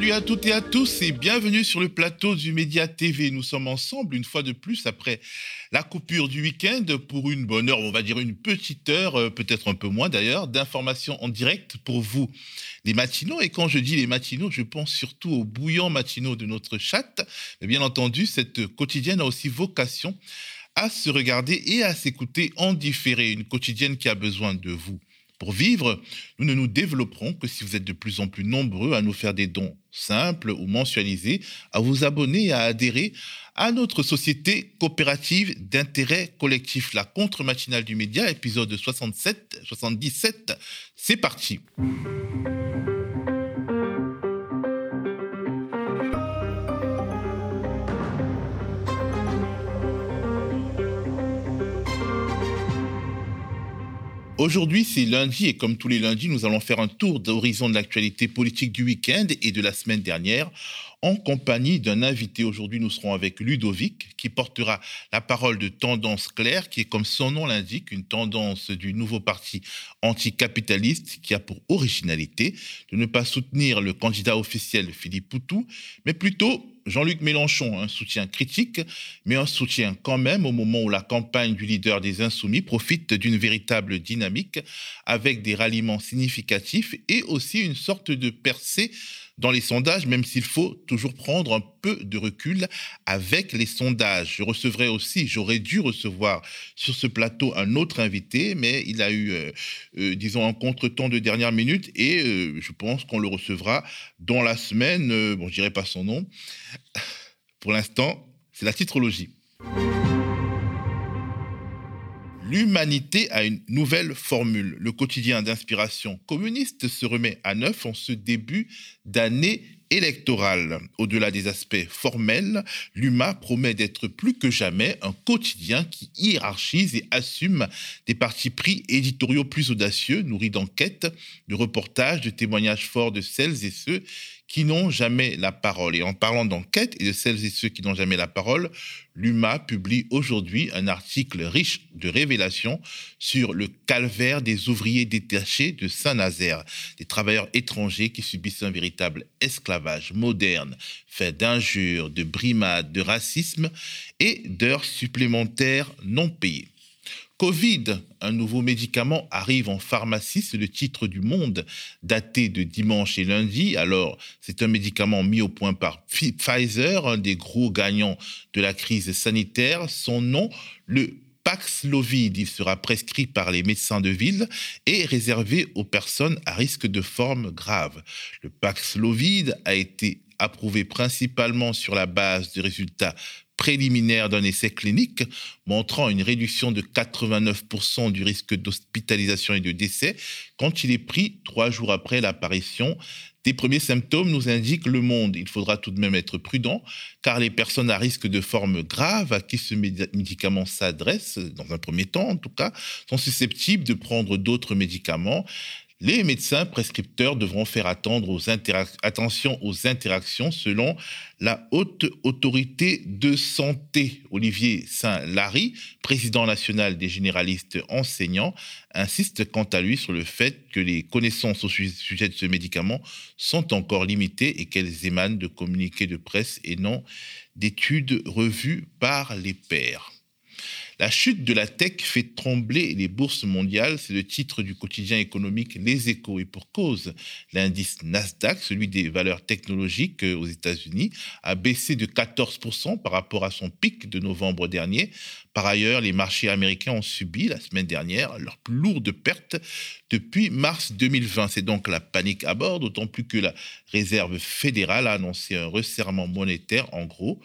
Salut à toutes et à tous et bienvenue sur le plateau du Média TV. Nous sommes ensemble une fois de plus après la coupure du week-end pour une bonne heure, on va dire une petite heure, euh, peut-être un peu moins d'ailleurs, d'informations en direct pour vous, les matinaux. Et quand je dis les matinaux, je pense surtout aux bouillants matinaux de notre chat. Mais bien entendu, cette quotidienne a aussi vocation à se regarder et à s'écouter en différé, une quotidienne qui a besoin de vous. Pour vivre, nous ne nous développerons que si vous êtes de plus en plus nombreux à nous faire des dons simples ou mensualisés, à vous abonner et à adhérer à notre société coopérative d'intérêt collectif, la contre-matinale du média, épisode 67, 77. C'est parti. Aujourd'hui, c'est lundi et comme tous les lundis, nous allons faire un tour d'horizon de l'actualité politique du week-end et de la semaine dernière en compagnie d'un invité. Aujourd'hui, nous serons avec Ludovic qui portera la parole de Tendance Claire, qui est comme son nom l'indique, une tendance du nouveau parti anticapitaliste qui a pour originalité de ne pas soutenir le candidat officiel Philippe Poutou, mais plutôt Jean-Luc Mélenchon, un soutien critique, mais un soutien quand même au moment où la campagne du leader des Insoumis profite d'une véritable dynamique avec des ralliements significatifs et aussi une sorte de percée dans les sondages, même s'il faut toujours prendre un peu de recul avec les sondages. Je recevrai aussi, j'aurais dû recevoir sur ce plateau un autre invité, mais il a eu, euh, euh, disons, un contretemps de dernière minute et euh, je pense qu'on le recevra dans la semaine. bon, je dirais pas son nom. Pour l'instant, c'est la titrologie. L'humanité a une nouvelle formule. Le quotidien d'inspiration communiste se remet à neuf en ce début d'année électorale. Au-delà des aspects formels, l'UMA promet d'être plus que jamais un quotidien qui hiérarchise et assume des partis pris éditoriaux plus audacieux, nourris d'enquêtes, de reportages, de témoignages forts de celles et ceux qui n'ont jamais la parole. Et en parlant d'enquête et de celles et ceux qui n'ont jamais la parole, l'UMA publie aujourd'hui un article riche de révélations sur le calvaire des ouvriers détachés de Saint-Nazaire, des travailleurs étrangers qui subissent un véritable esclavage moderne, fait d'injures, de brimades, de racisme et d'heures supplémentaires non payées. Covid, un nouveau médicament arrive en pharmacie, c'est le titre du Monde, daté de dimanche et lundi. Alors, c'est un médicament mis au point par Pfizer, un des gros gagnants de la crise sanitaire. Son nom, le Paxlovid, il sera prescrit par les médecins de ville et réservé aux personnes à risque de forme grave. Le Paxlovid a été approuvé principalement sur la base de résultats préliminaire d'un essai clinique montrant une réduction de 89% du risque d'hospitalisation et de décès quand il est pris trois jours après l'apparition des premiers symptômes nous indiquent le monde. Il faudra tout de même être prudent, car les personnes à risque de forme grave à qui ce médicament s'adresse, dans un premier temps en tout cas, sont susceptibles de prendre d'autres médicaments. Les médecins prescripteurs devront faire attention aux interactions selon la haute autorité de santé. Olivier Saint-Lary, président national des généralistes enseignants, insiste quant à lui sur le fait que les connaissances au sujet de ce médicament sont encore limitées et qu'elles émanent de communiqués de presse et non d'études revues par les pairs. La chute de la tech fait trembler les bourses mondiales, c'est le titre du quotidien économique Les Échos. Et pour cause, l'indice Nasdaq, celui des valeurs technologiques aux États-Unis, a baissé de 14% par rapport à son pic de novembre dernier. Par ailleurs, les marchés américains ont subi la semaine dernière leur plus lourde perte depuis mars 2020. C'est donc la panique à bord, d'autant plus que la Réserve fédérale a annoncé un resserrement monétaire en gros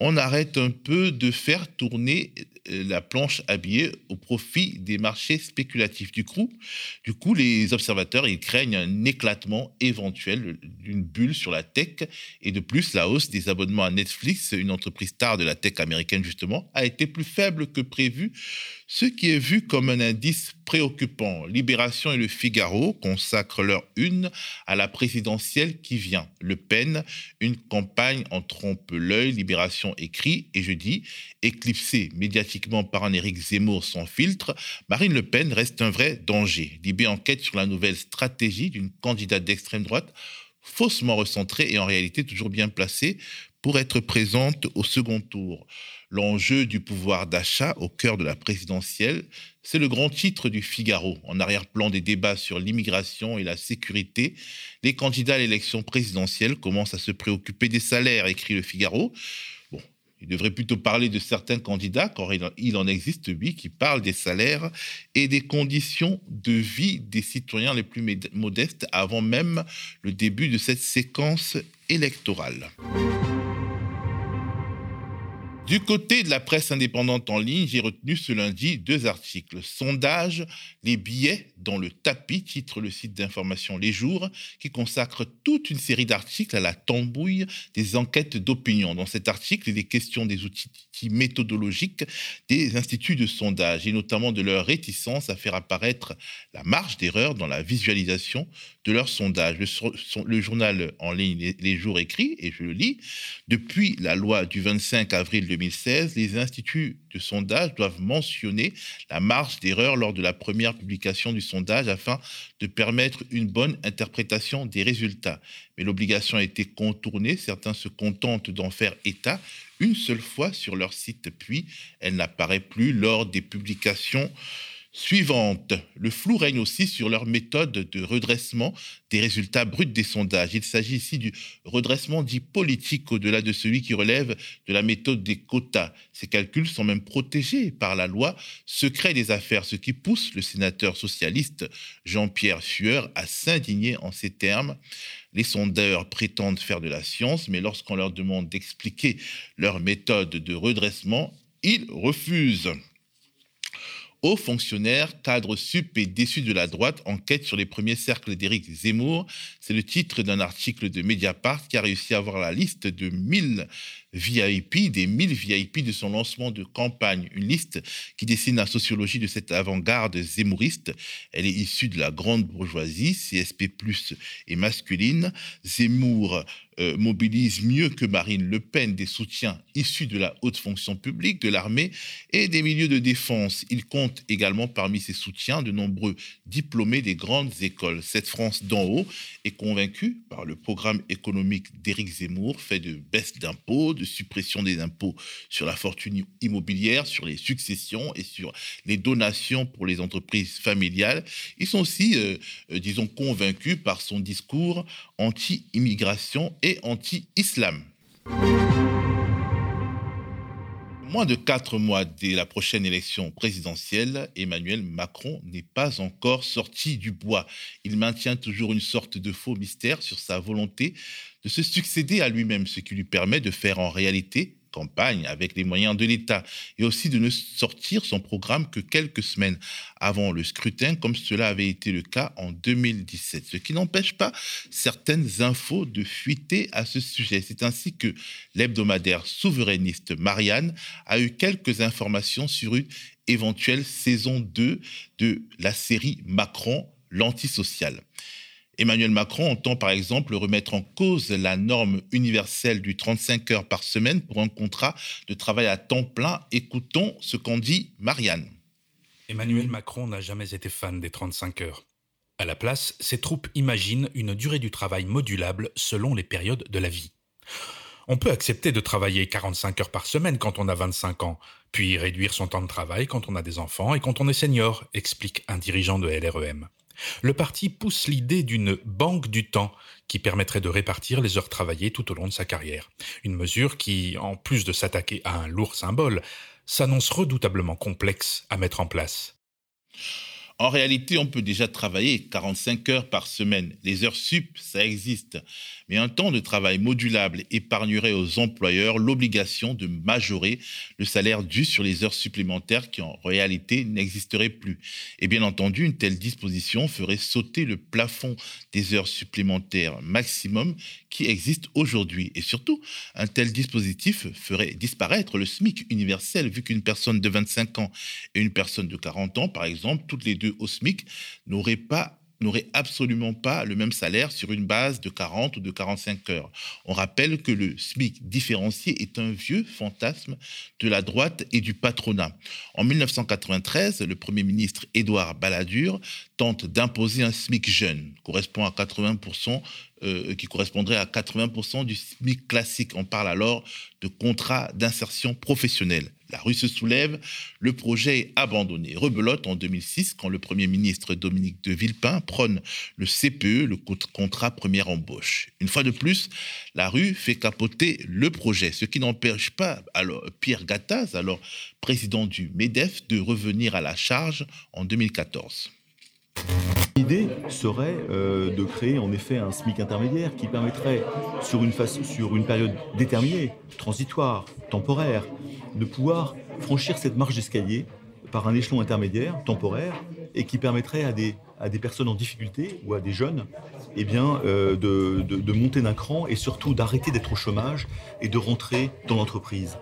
on arrête un peu de faire tourner euh, la planche à billets au profit des marchés spéculatifs. Du coup, du coup, les observateurs ils craignent un éclatement éventuel d'une bulle sur la tech et de plus la hausse des abonnements à Netflix, une entreprise star de la tech américaine justement, a été plus faible que prévu ce qui est vu comme un indice préoccupant. Libération et le Figaro consacrent leur une à la présidentielle qui vient. Le Pen, une campagne en trompe l'œil. Libération écrit, et je dis, éclipsée médiatiquement par un Éric Zemmour sans filtre, Marine Le Pen reste un vrai danger. Libé enquête sur la nouvelle stratégie d'une candidate d'extrême droite faussement recentrée et en réalité toujours bien placée pour être présente au second tour. L'enjeu du pouvoir d'achat au cœur de la présidentielle, c'est le grand titre du Figaro. En arrière-plan des débats sur l'immigration et la sécurité, les candidats à l'élection présidentielle commencent à se préoccuper des salaires, écrit le Figaro. Il devrait plutôt parler de certains candidats, car il en existe, lui, qui parlent des salaires et des conditions de vie des citoyens les plus modestes avant même le début de cette séquence électorale. Du côté de la presse indépendante en ligne, j'ai retenu ce lundi deux articles. Sondage, les billets dans le tapis, titre le site d'information Les Jours, qui consacre toute une série d'articles à la tambouille des enquêtes d'opinion. Dans cet article, il est question des outils méthodologiques des instituts de sondage et notamment de leur réticence à faire apparaître la marge d'erreur dans la visualisation de leurs sondages. Le, journal en ligne Les Jours écrit, et je le lis, depuis la loi du 25 avril 2016, les instituts de sondage doivent mentionner la marge d'erreur lors de la première publication du sondage afin de permettre une bonne interprétation des résultats. Mais l'obligation a été contournée, certains se contentent d'en faire état une seule fois sur leur site, puis elle n'apparaît plus lors des publications suivante. Le flou règne aussi sur leur méthode de redressement des résultats bruts des sondages. Il s'agit ici du redressement dit politique au-delà de celui qui relève de la méthode des quotas. Ces calculs sont même protégés par la loi secret des affaires, ce qui pousse le sénateur socialiste Jean-Pierre Sueur à s'indigner en ces termes. Les sondeurs prétendent faire de la science, mais lorsqu'on leur demande d'expliquer leur méthode de redressement, ils refusent. Hauts fonctionnaires, cadres sup et déçus de la droite enquête sur les premiers cercles d'Éric Zemmour. C'est le titre d'un article de Mediapart qui a réussi à avoir la liste de 1000 VIP, des 1000 VIP de son lancement de campagne. Une liste qui dessine la sociologie de cette avant-garde zémouriste. Elle est issue de la grande bourgeoisie, CSP+, et masculine. Zemmour euh, mobilise mieux que Marine Le Pen des soutiens issus de la haute fonction publique, de l'armée et des milieux de défense. Il compte également parmi ses soutiens de nombreux diplômés des grandes écoles. Cette France d'en haut est convaincue par le programme économique d'Éric Zemmour, fait de baisse d'impôts, de suppression des impôts sur la fortune immobilière, sur les successions et sur les donations pour les entreprises familiales. Ils sont aussi, euh, euh, disons, convaincus par son discours anti-immigration et anti-islam. Moins de quatre mois dès la prochaine élection présidentielle, Emmanuel Macron n'est pas encore sorti du bois. Il maintient toujours une sorte de faux mystère sur sa volonté de se succéder à lui-même, ce qui lui permet de faire en réalité campagne avec les moyens de l'État et aussi de ne sortir son programme que quelques semaines avant le scrutin, comme cela avait été le cas en 2017. Ce qui n'empêche pas certaines infos de fuiter à ce sujet. C'est ainsi que l'hebdomadaire souverainiste Marianne a eu quelques informations sur une éventuelle saison 2 de la série Macron, l'antisocial. Emmanuel Macron entend par exemple remettre en cause la norme universelle du 35 heures par semaine pour un contrat de travail à temps plein. Écoutons ce qu'en dit Marianne. Emmanuel Macron n'a jamais été fan des 35 heures. À la place, ses troupes imaginent une durée du travail modulable selon les périodes de la vie. On peut accepter de travailler 45 heures par semaine quand on a 25 ans, puis réduire son temps de travail quand on a des enfants et quand on est senior, explique un dirigeant de LREM. Le parti pousse l'idée d'une banque du temps qui permettrait de répartir les heures travaillées tout au long de sa carrière. Une mesure qui, en plus de s'attaquer à un lourd symbole, s'annonce redoutablement complexe à mettre en place. En réalité, on peut déjà travailler 45 heures par semaine. Les heures sup, ça existe. Mais un temps de travail modulable épargnerait aux employeurs l'obligation de majorer le salaire dû sur les heures supplémentaires qui en réalité n'existeraient plus. Et bien entendu, une telle disposition ferait sauter le plafond des heures supplémentaires maximum qui existe aujourd'hui. Et surtout, un tel dispositif ferait disparaître le SMIC universel vu qu'une personne de 25 ans et une personne de 40 ans, par exemple, toutes les deux au SMIC, n'auraient pas n'aurait absolument pas le même salaire sur une base de 40 ou de 45 heures. On rappelle que le SMIC différencié est un vieux fantasme de la droite et du patronat. En 1993, le Premier ministre Édouard Balladur tente d'imposer un SMIC jeune, correspond à 80%, euh, qui correspondrait à 80% du SMIC classique. On parle alors de contrat d'insertion professionnelle. La rue se soulève, le projet est abandonné. Rebelote en 2006 quand le Premier ministre Dominique de Villepin prône le CPE, le contrat première embauche. Une fois de plus, la rue fait capoter le projet, ce qui n'empêche pas Pierre Gattaz, alors président du MEDEF, de revenir à la charge en 2014. L'idée serait euh, de créer en effet un SMIC intermédiaire qui permettrait, sur une, période déterminée, transitoire, temporaire, de pouvoir franchir cette marche d'escalier par un échelon intermédiaire, temporaire, et qui permettrait à des, à des personnes en difficulté ou à des jeunes eh bien, euh, de, de monter d'un cran et surtout d'arrêter d'être au chômage et de rentrer dans l'entreprise.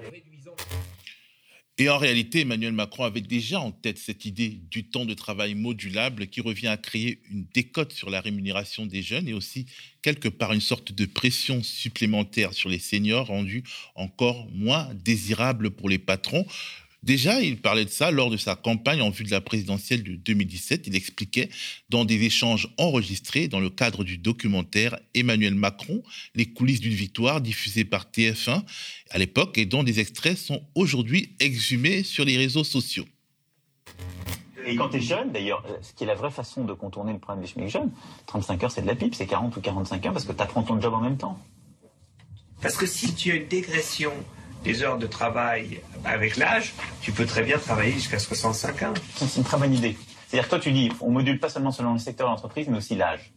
Et en réalité, Emmanuel Macron avait déjà en tête cette idée du temps de travail modulable qui revient à créer une décote sur la rémunération des jeunes et aussi quelque part une sorte de pression supplémentaire sur les seniors rendue encore moins désirable pour les patrons. Déjà, il parlait de ça lors de sa campagne en vue de la présidentielle de 2017. Il expliquait dans des échanges enregistrés dans le cadre du documentaire Emmanuel Macron, les coulisses d'une victoire diffusé par TF1 à l'époque et dont des extraits sont aujourd'hui exhumés sur les réseaux sociaux. Et quand tu es jeune, d'ailleurs, euh, ce qui est la vraie façon de contourner le problème des chemins jeunes, 35 heures c'est de la pipe, c'est 40 ou 45 heures parce que tu apprends ton job en même temps. Parce que si tu as une dégression des heures de travail avec l'âge, tu peux très bien travailler jusqu'à 65 ans. C'est une très bonne idée. C'est-à-dire que toi, tu dis, on module pas seulement selon le secteur de l'entreprise, mais aussi l'âge.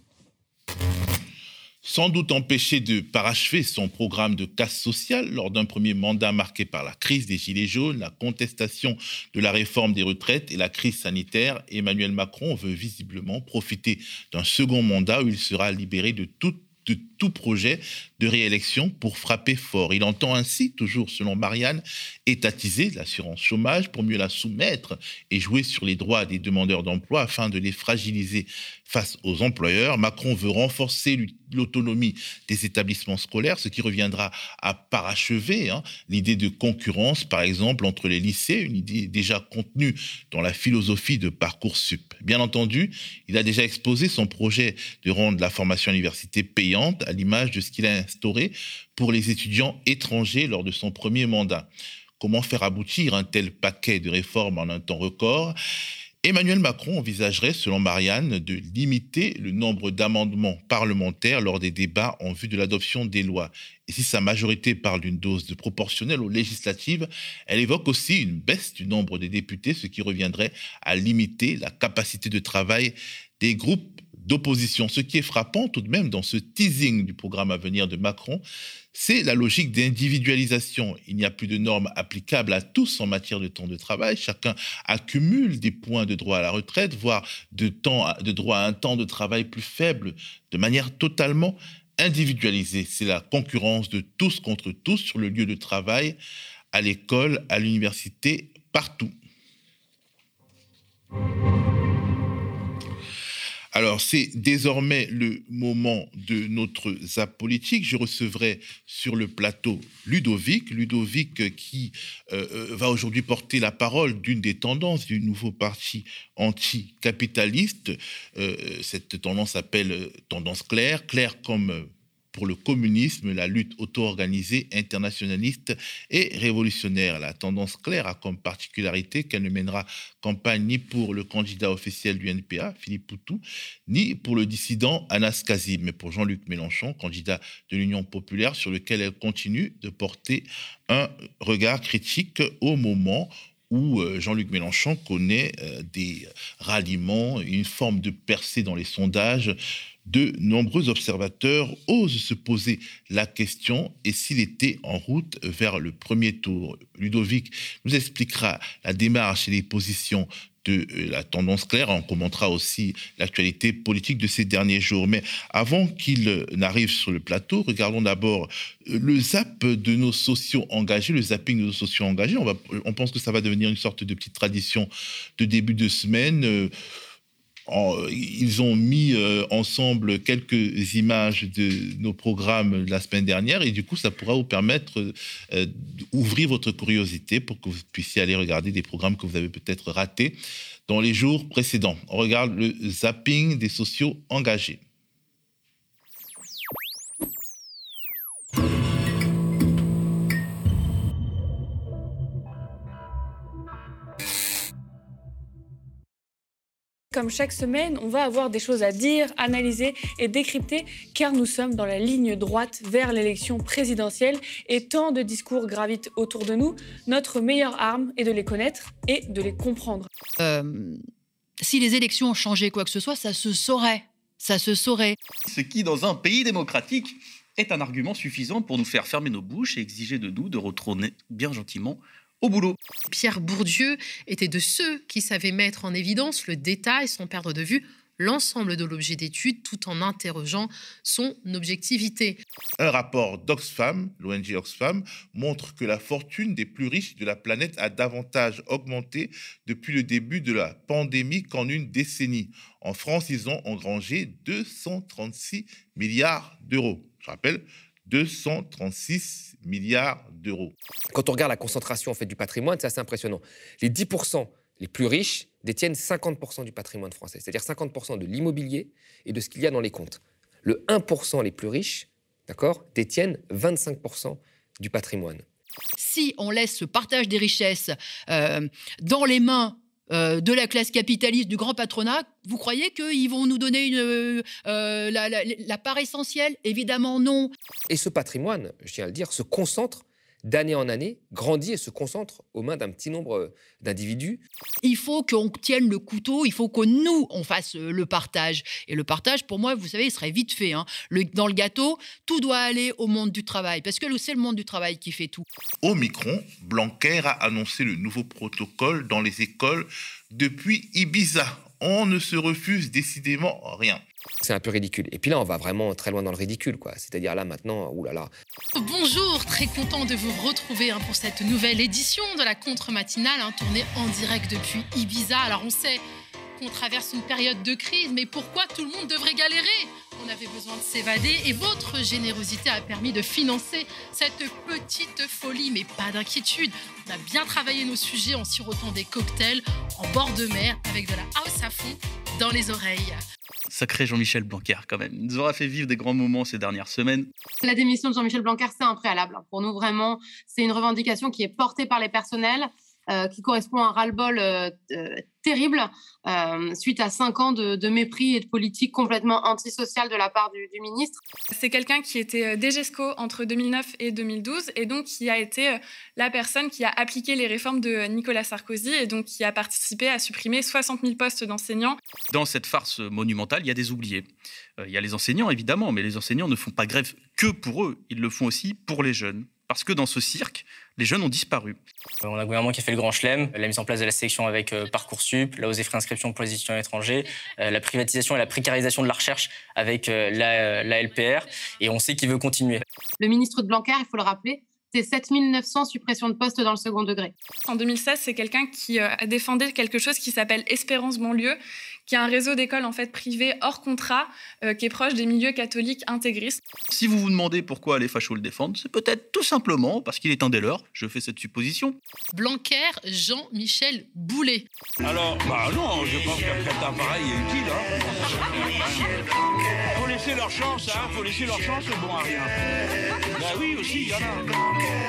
Sans doute empêché de parachever son programme de casse sociale lors d'un premier mandat marqué par la crise des Gilets jaunes, la contestation de la réforme des retraites et la crise sanitaire, Emmanuel Macron veut visiblement profiter d'un second mandat où il sera libéré de toute de tout projet de réélection pour frapper fort. Il entend ainsi, toujours selon Marianne, étatiser l'assurance chômage pour mieux la soumettre et jouer sur les droits des demandeurs d'emploi afin de les fragiliser face aux employeurs. Macron veut renforcer l'autonomie des établissements scolaires, ce qui reviendra à parachever hein, l'idée de concurrence, par exemple, entre les lycées, une idée déjà contenue dans la philosophie de Parcoursup. Bien entendu, il a déjà exposé son projet de rendre la formation à l'université payante, à l'image de ce qu'il a instauré pour les étudiants étrangers lors de son premier mandat. Comment faire aboutir un tel paquet de réformes en un temps record? Emmanuel Macron envisagerait, selon Marianne, de limiter le nombre d'amendements parlementaires lors des débats en vue de l'adoption des lois. Et si sa majorité parle d'une dose de proportionnelle aux législatives, elle évoque aussi une baisse du nombre des députés, ce qui reviendrait à limiter la capacité de travail des groupes d'opposition. Ce qui est frappant tout de même dans ce teasing du programme à venir de Macron, c'est la logique d'individualisation. Il n'y a plus de normes applicables à tous en matière de temps de travail. Chacun accumule des points de droit à la retraite, voire de, temps, de droit à un temps de travail plus faible, de manière totalement individualisée. C'est la concurrence de tous contre tous sur le lieu de travail, à l'école, à l'université, partout. Alors, c'est désormais le moment de notre zap politique. Je recevrai sur le plateau Ludovic. Ludovic qui euh, euh, va aujourd'hui porter la parole d'une des tendances du nouveau parti anticapitaliste. Euh, cette tendance s'appelle tendance claire, claire comme pour le communisme, la lutte auto-organisée, internationaliste et révolutionnaire. La tendance claire a comme particularité qu'elle ne mènera campagne ni pour le candidat officiel du NPA, Philippe Poutou, ni pour le dissident Anas Kazim, mais pour Jean-Luc Mélenchon, candidat de l'Union populaire, sur lequel elle continue de porter un regard critique au moment où euh, Jean-Luc Mélenchon connaît euh, des ralliements, une forme de percée dans les sondages de nombreux observateurs osent se poser la question et s'il était en route vers le premier tour. Ludovic nous expliquera la démarche et les positions de euh, la tendance claire. On commentera aussi l'actualité politique de ces derniers jours. Mais avant qu'il n'arrive sur le plateau, regardons d'abord euh, le zap de nos sociaux engagés, le zapping de nos sociaux engagés. On, on pense que ça va devenir une sorte de petite tradition de début de semaine. Ils ont mis euh, ensemble quelques images de nos programmes la semaine dernière et du coup, ça pourra vous permettre euh, d'ouvrir votre curiosité pour que vous puissiez aller regarder des programmes que vous avez peut-être ratés dans les jours précédents. On regarde le zapping des sociaux engagés. Comme chaque semaine, on va avoir des choses à dire, analyser et décrypter, car nous sommes dans la ligne droite vers l'élection présidentielle et tant de discours gravitent autour de nous. Notre meilleure arme est de les connaître et de les comprendre. Euh, si les élections ont changé quoi que ce soit, ça se saurait. Ça se saurait. Ce qui, dans un pays démocratique, est un argument suffisant pour nous faire fermer nos bouches et exiger de nous de retourner bien gentiment au boulot. Pierre Bourdieu était de ceux qui savaient mettre en évidence le détail sans perdre de vue l'ensemble de l'objet d'étude tout en interrogeant son objectivité. Un rapport d'Oxfam, l'ONG Oxfam, montre que la fortune des plus riches de la planète a davantage augmenté depuis le début de la pandémie qu'en une décennie. En France, ils ont engrangé 236 milliards d'euros. Je rappelle, 236 milliards d'euros. Quand on regarde la concentration en fait, du patrimoine, c'est assez impressionnant. Les 10% les plus riches détiennent 50% du patrimoine français, c'est-à-dire 50% de l'immobilier et de ce qu'il y a dans les comptes. Le 1% les plus riches, d'accord, détiennent 25% du patrimoine. Si on laisse ce partage des richesses euh, dans les mains euh, de la classe capitaliste, du grand patronat, vous croyez qu'ils vont nous donner euh, la, la, part essentielle? Évidemment non. Et ce patrimoine, je tiens à le dire, se concentre d'année en année, grandit et se concentre aux mains d'un petit nombre euh, d'individus. Il faut qu'on tienne le couteau, il faut que nous, on fasse euh, le partage. Et le partage, pour moi, vous savez, il serait vite fait. Hein. dans le gâteau, tout doit aller au monde du travail, parce que c'est le monde du travail qui fait tout. Au Micron, Blanquer a annoncé le nouveau protocole dans les écoles depuis Ibiza. On ne se refuse décidément rien. C'est un peu ridicule. Et puis là, on va vraiment très loin dans le ridicule, quoi. C'est-à-dire là, maintenant, oulala. Bonjour, très content de vous retrouver hein, pour cette nouvelle édition de la contre-matinale, hein, tournée en direct depuis Ibiza. Alors, on sait qu'on traverse une période de crise, mais pourquoi tout le monde devrait galérer? On avait besoin de s'évader et votre générosité a permis de financer cette petite folie, mais pas d'inquiétude. On a bien travaillé nos sujets en sirotant des cocktails en bord de mer avec de la house à fond dans les oreilles. Sacré Jean-Michel Blanquer, quand même. Il nous aura fait vivre des grands moments ces dernières semaines. La démission de Jean-Michel Blanquer, c'est un préalable. Pour nous, vraiment, c'est une revendication qui est portée par les personnels. Euh, qui correspond à un ras-le-bol euh, euh, terrible suite à cinq ans de, mépris et de politique complètement antisociale de la part du, ministre. C'est quelqu'un qui était DGESCO entre 2009 et 2012 et donc qui a été la personne qui a appliqué les réformes de Nicolas Sarkozy et donc qui a participé à supprimer 60 000 postes d'enseignants. Dans cette farce monumentale, il y a des oubliés. Il y a les enseignants, évidemment, mais les enseignants ne font pas grève que pour eux, ils le font aussi pour les jeunes. Parce que dans ce cirque, les jeunes ont disparu. On a un gouvernement qui a fait le grand chelem, la mise en place de la sélection avec euh, Parcoursup, la hausse des frais d'inscription pour les étudiants étrangers, euh, la privatisation et la précarisation de la recherche avec euh, la, la LPR, et on sait qu'il veut continuer. Le ministre de Blanquer, il faut le rappeler, c'est 7900 suppressions de postes dans le second degré. En 2016, c'est quelqu'un qui a défendu quelque chose qui s'appelle Espérance banlieue, qui est un réseau d'écoles en fait privées hors contrat, euh, qui est proche des milieux catholiques intégristes. Si vous vous demandez pourquoi les fachos le défendent, c'est peut-être tout simplement parce qu'il est un des leurs. Je fais cette supposition. Blanquer, Jean-Michel Boulet. Alors, bah non, je pense qu'un un pareil est utile. Hein. Faut laisser leur chance, hein. Faut laisser leur chance, c'est bon à rien. Bah oui, aussi, il y en a.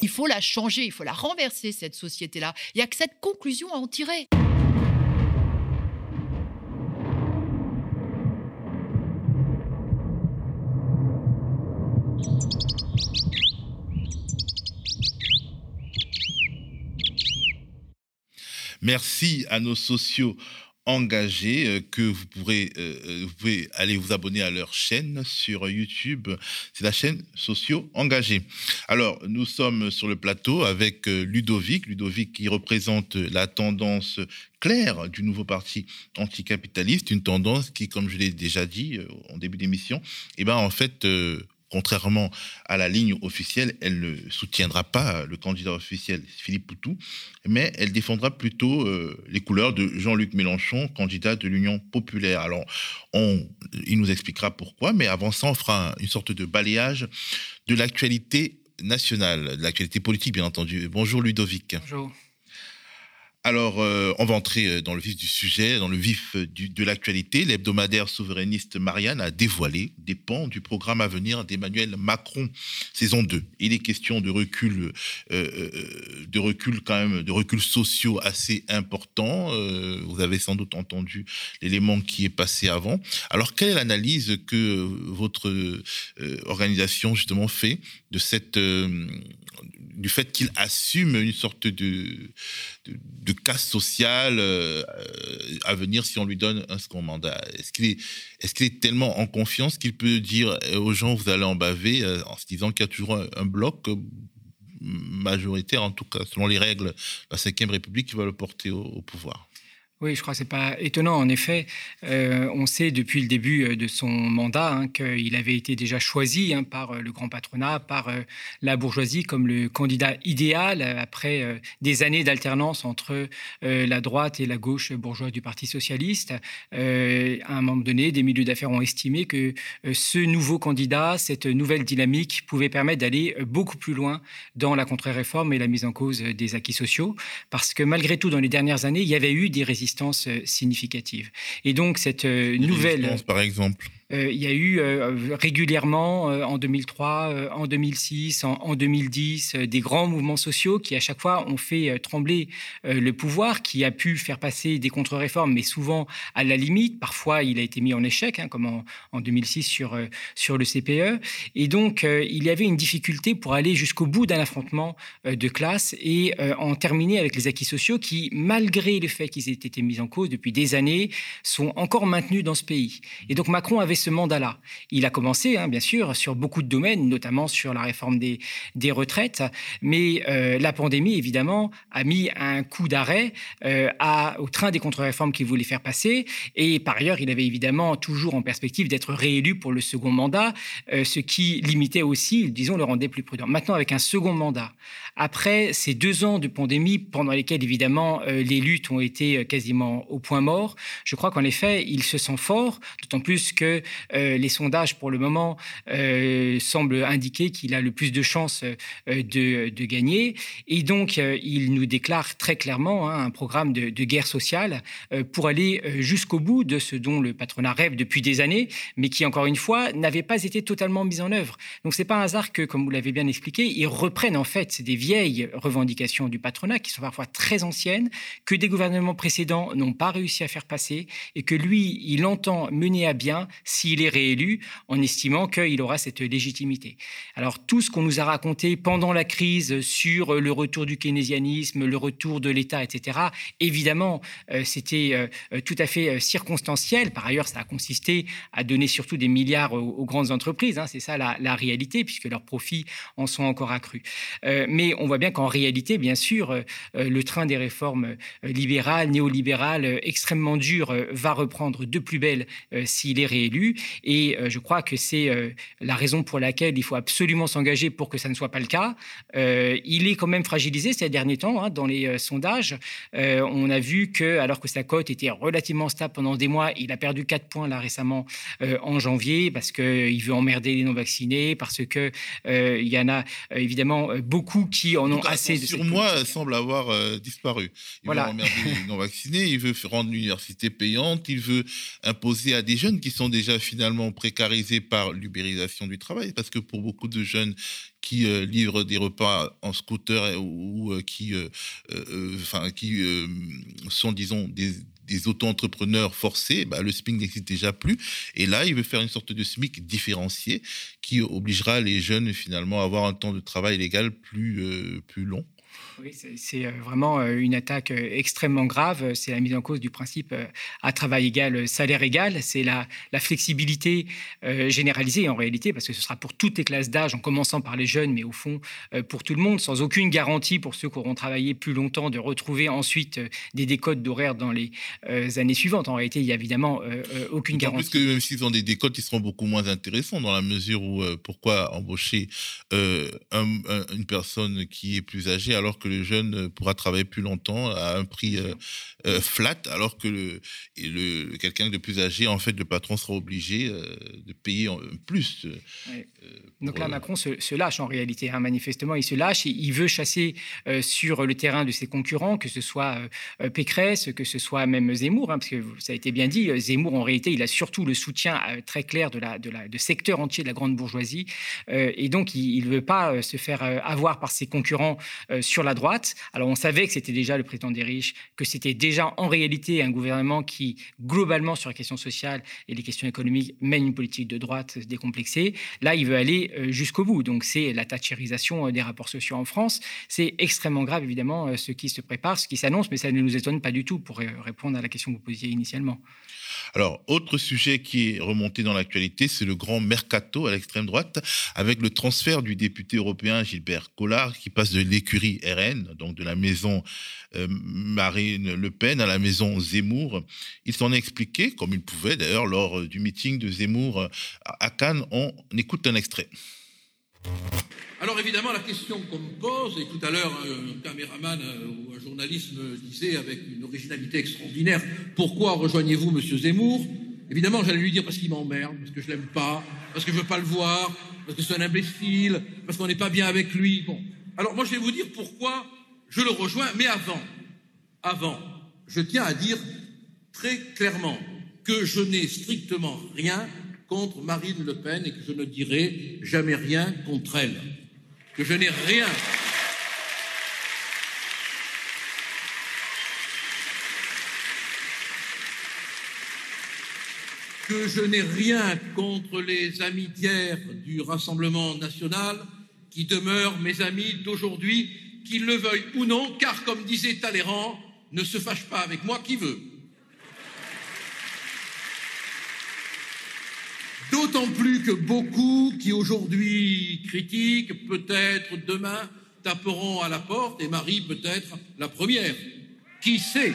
Il faut la changer, il faut la renverser, cette société-là. Il n'y a que cette conclusion à en tirer. Merci à nos sociaux engagés euh, que vous pourrez, euh, euh, pouvez aller vous abonner à leur chaîne sur YouTube. C'est la chaîne Sociaux Engagés. Alors, nous sommes sur le plateau avec Ludovic, Ludovic qui représente la tendance claire du nouveau parti anticapitaliste, une tendance qui, comme je l'ai déjà dit en début d'émission, eh ben, en fait, contrairement à la ligne officielle, elle ne soutiendra pas le candidat officiel Philippe Poutou, mais elle défendra plutôt euh, les couleurs de Jean-Luc Mélenchon, candidat de l'Union populaire. Alors, on, il nous expliquera pourquoi, mais avant ça, on fera une sorte de balayage de l'actualité nationale, de l'actualité politique, bien entendu. Bonjour Ludovic. Bonjour. Alors, euh, on va entrer euh, dans le vif du sujet, dans le vif euh, de l'actualité. L'hebdomadaire souverainiste Marianne a dévoilé des pans du programme à venir d'Emmanuel Macron, saison 2. Il est question de recul, de recul quand même, de recul sociaux assez important. Vous avez sans doute entendu l'élément qui est passé avant. Alors, quelle est l'analyse que votre organisation justement fait de cette, du fait qu'il assume une sorte de casse sociale euh, à venir si on lui donne un second mandat. Est-ce qu'il est, tellement en confiance qu'il peut dire aux gens vous allez en baver euh, en se disant qu'il y a toujours un, bloc majoritaire, en tout cas selon les règles de la Ve République, qui va le porter au pouvoir? Oui, je crois que ce n'est pas étonnant. En effet, euh, on sait depuis le début de son mandat hein, qu'il avait été déjà choisi hein, par le grand patronat, par euh, la bourgeoisie, comme le candidat idéal après euh, des années d'alternance entre euh, la droite et la gauche bourgeoise du Parti socialiste. Euh, à un moment donné, des milieux d'affaires ont estimé que euh, ce nouveau candidat, cette nouvelle dynamique, pouvait permettre d'aller beaucoup plus loin dans la contre-réforme et la mise en cause des acquis sociaux. Parce que malgré tout, dans les dernières années, il y avait eu des résistances significative. Et donc cette nouvelle... Par exemple euh, il y a eu euh, régulièrement euh, en 2003, en 2006, en, en 2010 des grands mouvements sociaux qui à chaque fois ont fait trembler le pouvoir, qui a pu faire passer des contre-réformes, mais souvent à la limite. Parfois, il a été mis en échec, hein, comme en, en, 2006 sur, sur le CPE. Et donc, il y avait une difficulté pour aller jusqu'au bout d'un affrontement de classe et en terminer avec les acquis sociaux qui, malgré le fait qu'ils aient été mis en cause depuis des années, sont encore maintenus dans ce pays. Et donc, Macron avait ce mandat-là. Il a commencé, hein, bien sûr, sur beaucoup de domaines, notamment sur la réforme des, retraites, mais euh, la pandémie, évidemment, a mis un coup d'arrêt euh, au train des contre-réformes qu'il voulait faire passer. Et par ailleurs, il avait évidemment toujours en perspective d'être réélu pour le second mandat, euh, ce qui limitait aussi, disons, le rendait plus prudent. Maintenant, avec un second mandat, après ces deux ans de pandémie pendant lesquels, évidemment, les luttes ont été quasiment au point mort, je crois qu'en effet, il se sent fort, d'autant plus que les sondages, pour le moment, euh, semblent indiquer qu'il a le plus de chances euh, de, gagner. Et donc, euh, il nous déclare très clairement hein, un programme de, guerre sociale euh, pour aller jusqu'au bout de ce dont le patronat rêve depuis des années, mais qui, encore une fois, n'avait pas été totalement mis en œuvre. Donc, c'est pas un hasard que, comme vous l'avez bien expliqué, ils reprennent en fait des vieilles revendications du patronat qui sont parfois très anciennes, que des gouvernements précédents n'ont pas réussi à faire passer, et que lui, il entend mener à bien s'il est réélu en estimant qu'il aura cette légitimité. Alors tout ce qu'on nous a raconté pendant la crise sur le retour du keynésianisme, le retour de l'État, etc., évidemment, euh, c'était euh, tout à fait circonstanciel. Par ailleurs, ça a consisté à donner surtout des milliards aux, grandes entreprises. Hein, c'est ça la, réalité, puisque leurs profits en sont encore accrus. Euh, mais on voit bien qu'en réalité, bien sûr, euh, le train des réformes libérales, néolibérales, extrêmement dures, va reprendre de plus belle s'il est réélu. Et euh, je crois que c'est euh, la raison pour laquelle il faut absolument s'engager pour que ça ne soit pas le cas. Euh, il est quand même fragilisé ces derniers temps hein, dans les sondages. on a vu que, alors que sa cote était relativement stable pendant des mois, il a perdu 4 points là récemment en janvier parce qu'il veut emmerder les non-vaccinés, parce qu'il il y en a évidemment beaucoup qui en ont cas, assez de sur moi semble avoir euh, disparu. Il voilà. veut emmerder les non-vaccinés, il veut rendre l'université payante, il veut imposer à des jeunes qui sont déjà finalement précarisés par l'ubérisation du travail, parce que pour beaucoup de jeunes qui euh, livrent des repas en scooter ou, euh, qui, euh, qui sont, disons, des, des auto-entrepreneurs forcés, bah, le SMIC n'existe déjà plus. Et là, il veut faire une sorte de SMIC différencié qui obligera les jeunes finalement à avoir un temps de travail légal plus, plus long. Oui, c'est vraiment une attaque extrêmement grave. C'est la mise en cause du principe à travail égal, salaire égal. C'est la, la, flexibilité généralisée en réalité, parce que ce sera pour toutes les classes d'âge, en commençant par les jeunes, mais au fond pour tout le monde, sans aucune garantie pour ceux qui auront travaillé plus longtemps de retrouver ensuite des décodes d'horaire dans les années suivantes. En réalité, il n'y a évidemment aucune garantie. Plus que même s'ils ont des décodes, ils seront beaucoup moins intéressants dans la mesure où pourquoi embaucher une personne qui est plus âgée alors que que le jeune euh, pourra travailler plus longtemps à un prix euh, euh, flat, alors que le, le, quelqu'un de plus âgé, en fait, le patron sera obligé de payer plus. Donc là, Macron se, lâche en réalité. Hein, manifestement, il se lâche. Et il veut chasser sur le terrain de ses concurrents, que ce soit Pécresse, que ce soit même Zemmour, hein, parce que ça a été bien dit. Zemmour, en réalité, il a surtout le soutien très clair de, la, de, la, de secteurs entiers de la grande bourgeoisie. et donc, il ne veut pas se faire avoir par ses concurrents sur la droite. Alors on savait que c'était déjà le président des riches, que c'était déjà en réalité un gouvernement qui, globalement, sur les questions sociales et les questions économiques, mène une politique de droite décomplexée. Là, il veut aller euh, jusqu'au bout. Donc c'est la thatchérisation euh, des rapports sociaux en France. C'est extrêmement grave, évidemment, euh, ce qui se prépare, ce qui s'annonce, mais ça ne nous étonne pas du tout pour répondre à la question que vous posiez initialement. Alors, autre sujet qui est remonté dans l'actualité, c'est le grand mercato à l'extrême droite, avec le transfert du député européen Gilbert Collard, qui passe de l'écurie RN, donc de la maison euh, Marine Le Pen à la maison Zemmour. Il s'en est expliqué, comme il pouvait d'ailleurs, lors du meeting de Zemmour à Cannes. On écoute un extrait. Alors évidemment, la question qu'on me pose, et tout à l'heure un caméraman euh, ou un journaliste me disait avec une originalité extraordinaire, pourquoi rejoignez-vous Monsieur Zemmour? Évidemment, j'allais lui dire parce qu'il m'emmerde, parce que je l'aime pas, parce que je veux pas le voir, parce que c'est un imbécile, parce qu'on n'est pas bien avec lui. Bon, alors moi je vais vous dire pourquoi je le rejoins, mais avant, avant, je tiens à dire très clairement que je n'ai strictement rien contre Marine Le Pen et que je ne dirai jamais rien contre elle que je n'ai rien. que je n'ai rien contre les amitières du Rassemblement national qui demeurent mes amis d'aujourd'hui, qu'ils le veuillent ou non, car comme disait Talleyrand, ne se fâche pas avec moi qui veut. D'autant plus que beaucoup qui aujourd'hui critiquent, peut-être demain taperont à la porte, et Marie peut-être la première. Qui sait?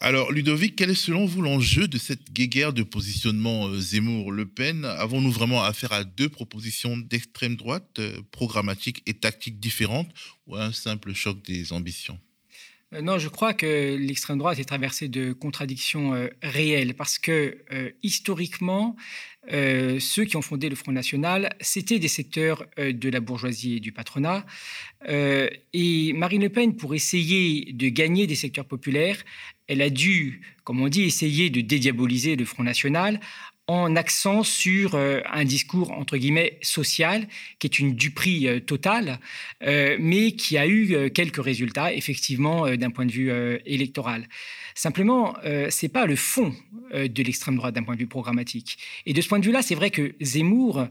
Alors, Ludovic, quel est selon vous l'enjeu de cette guéguerre de positionnement euh, Zemmour-Le Pen? Avons-nous vraiment affaire à deux propositions d'extrême droite, euh, programmatiques et tactiques différentes, ou à un simple choc des ambitions? Non, je crois que l'extrême droite est traversée de contradictions euh, réelles parce que euh, historiquement, ceux qui ont fondé le Front National, c'était des secteurs de la bourgeoisie et du patronat. et Marine Le Pen, pour essayer de gagner des secteurs populaires, elle a dû, comme on dit, essayer de dédiaboliser le Front National en accent sur euh, un discours entre guillemets social qui est une duperie euh, totale, euh, mais qui a eu quelques résultats effectivement d'un point de vue électoral. Simplement, c'est pas le fond de l'extrême droite d'un point de vue programmatique. Et de ce point de vue-là, c'est vrai que Zemmour,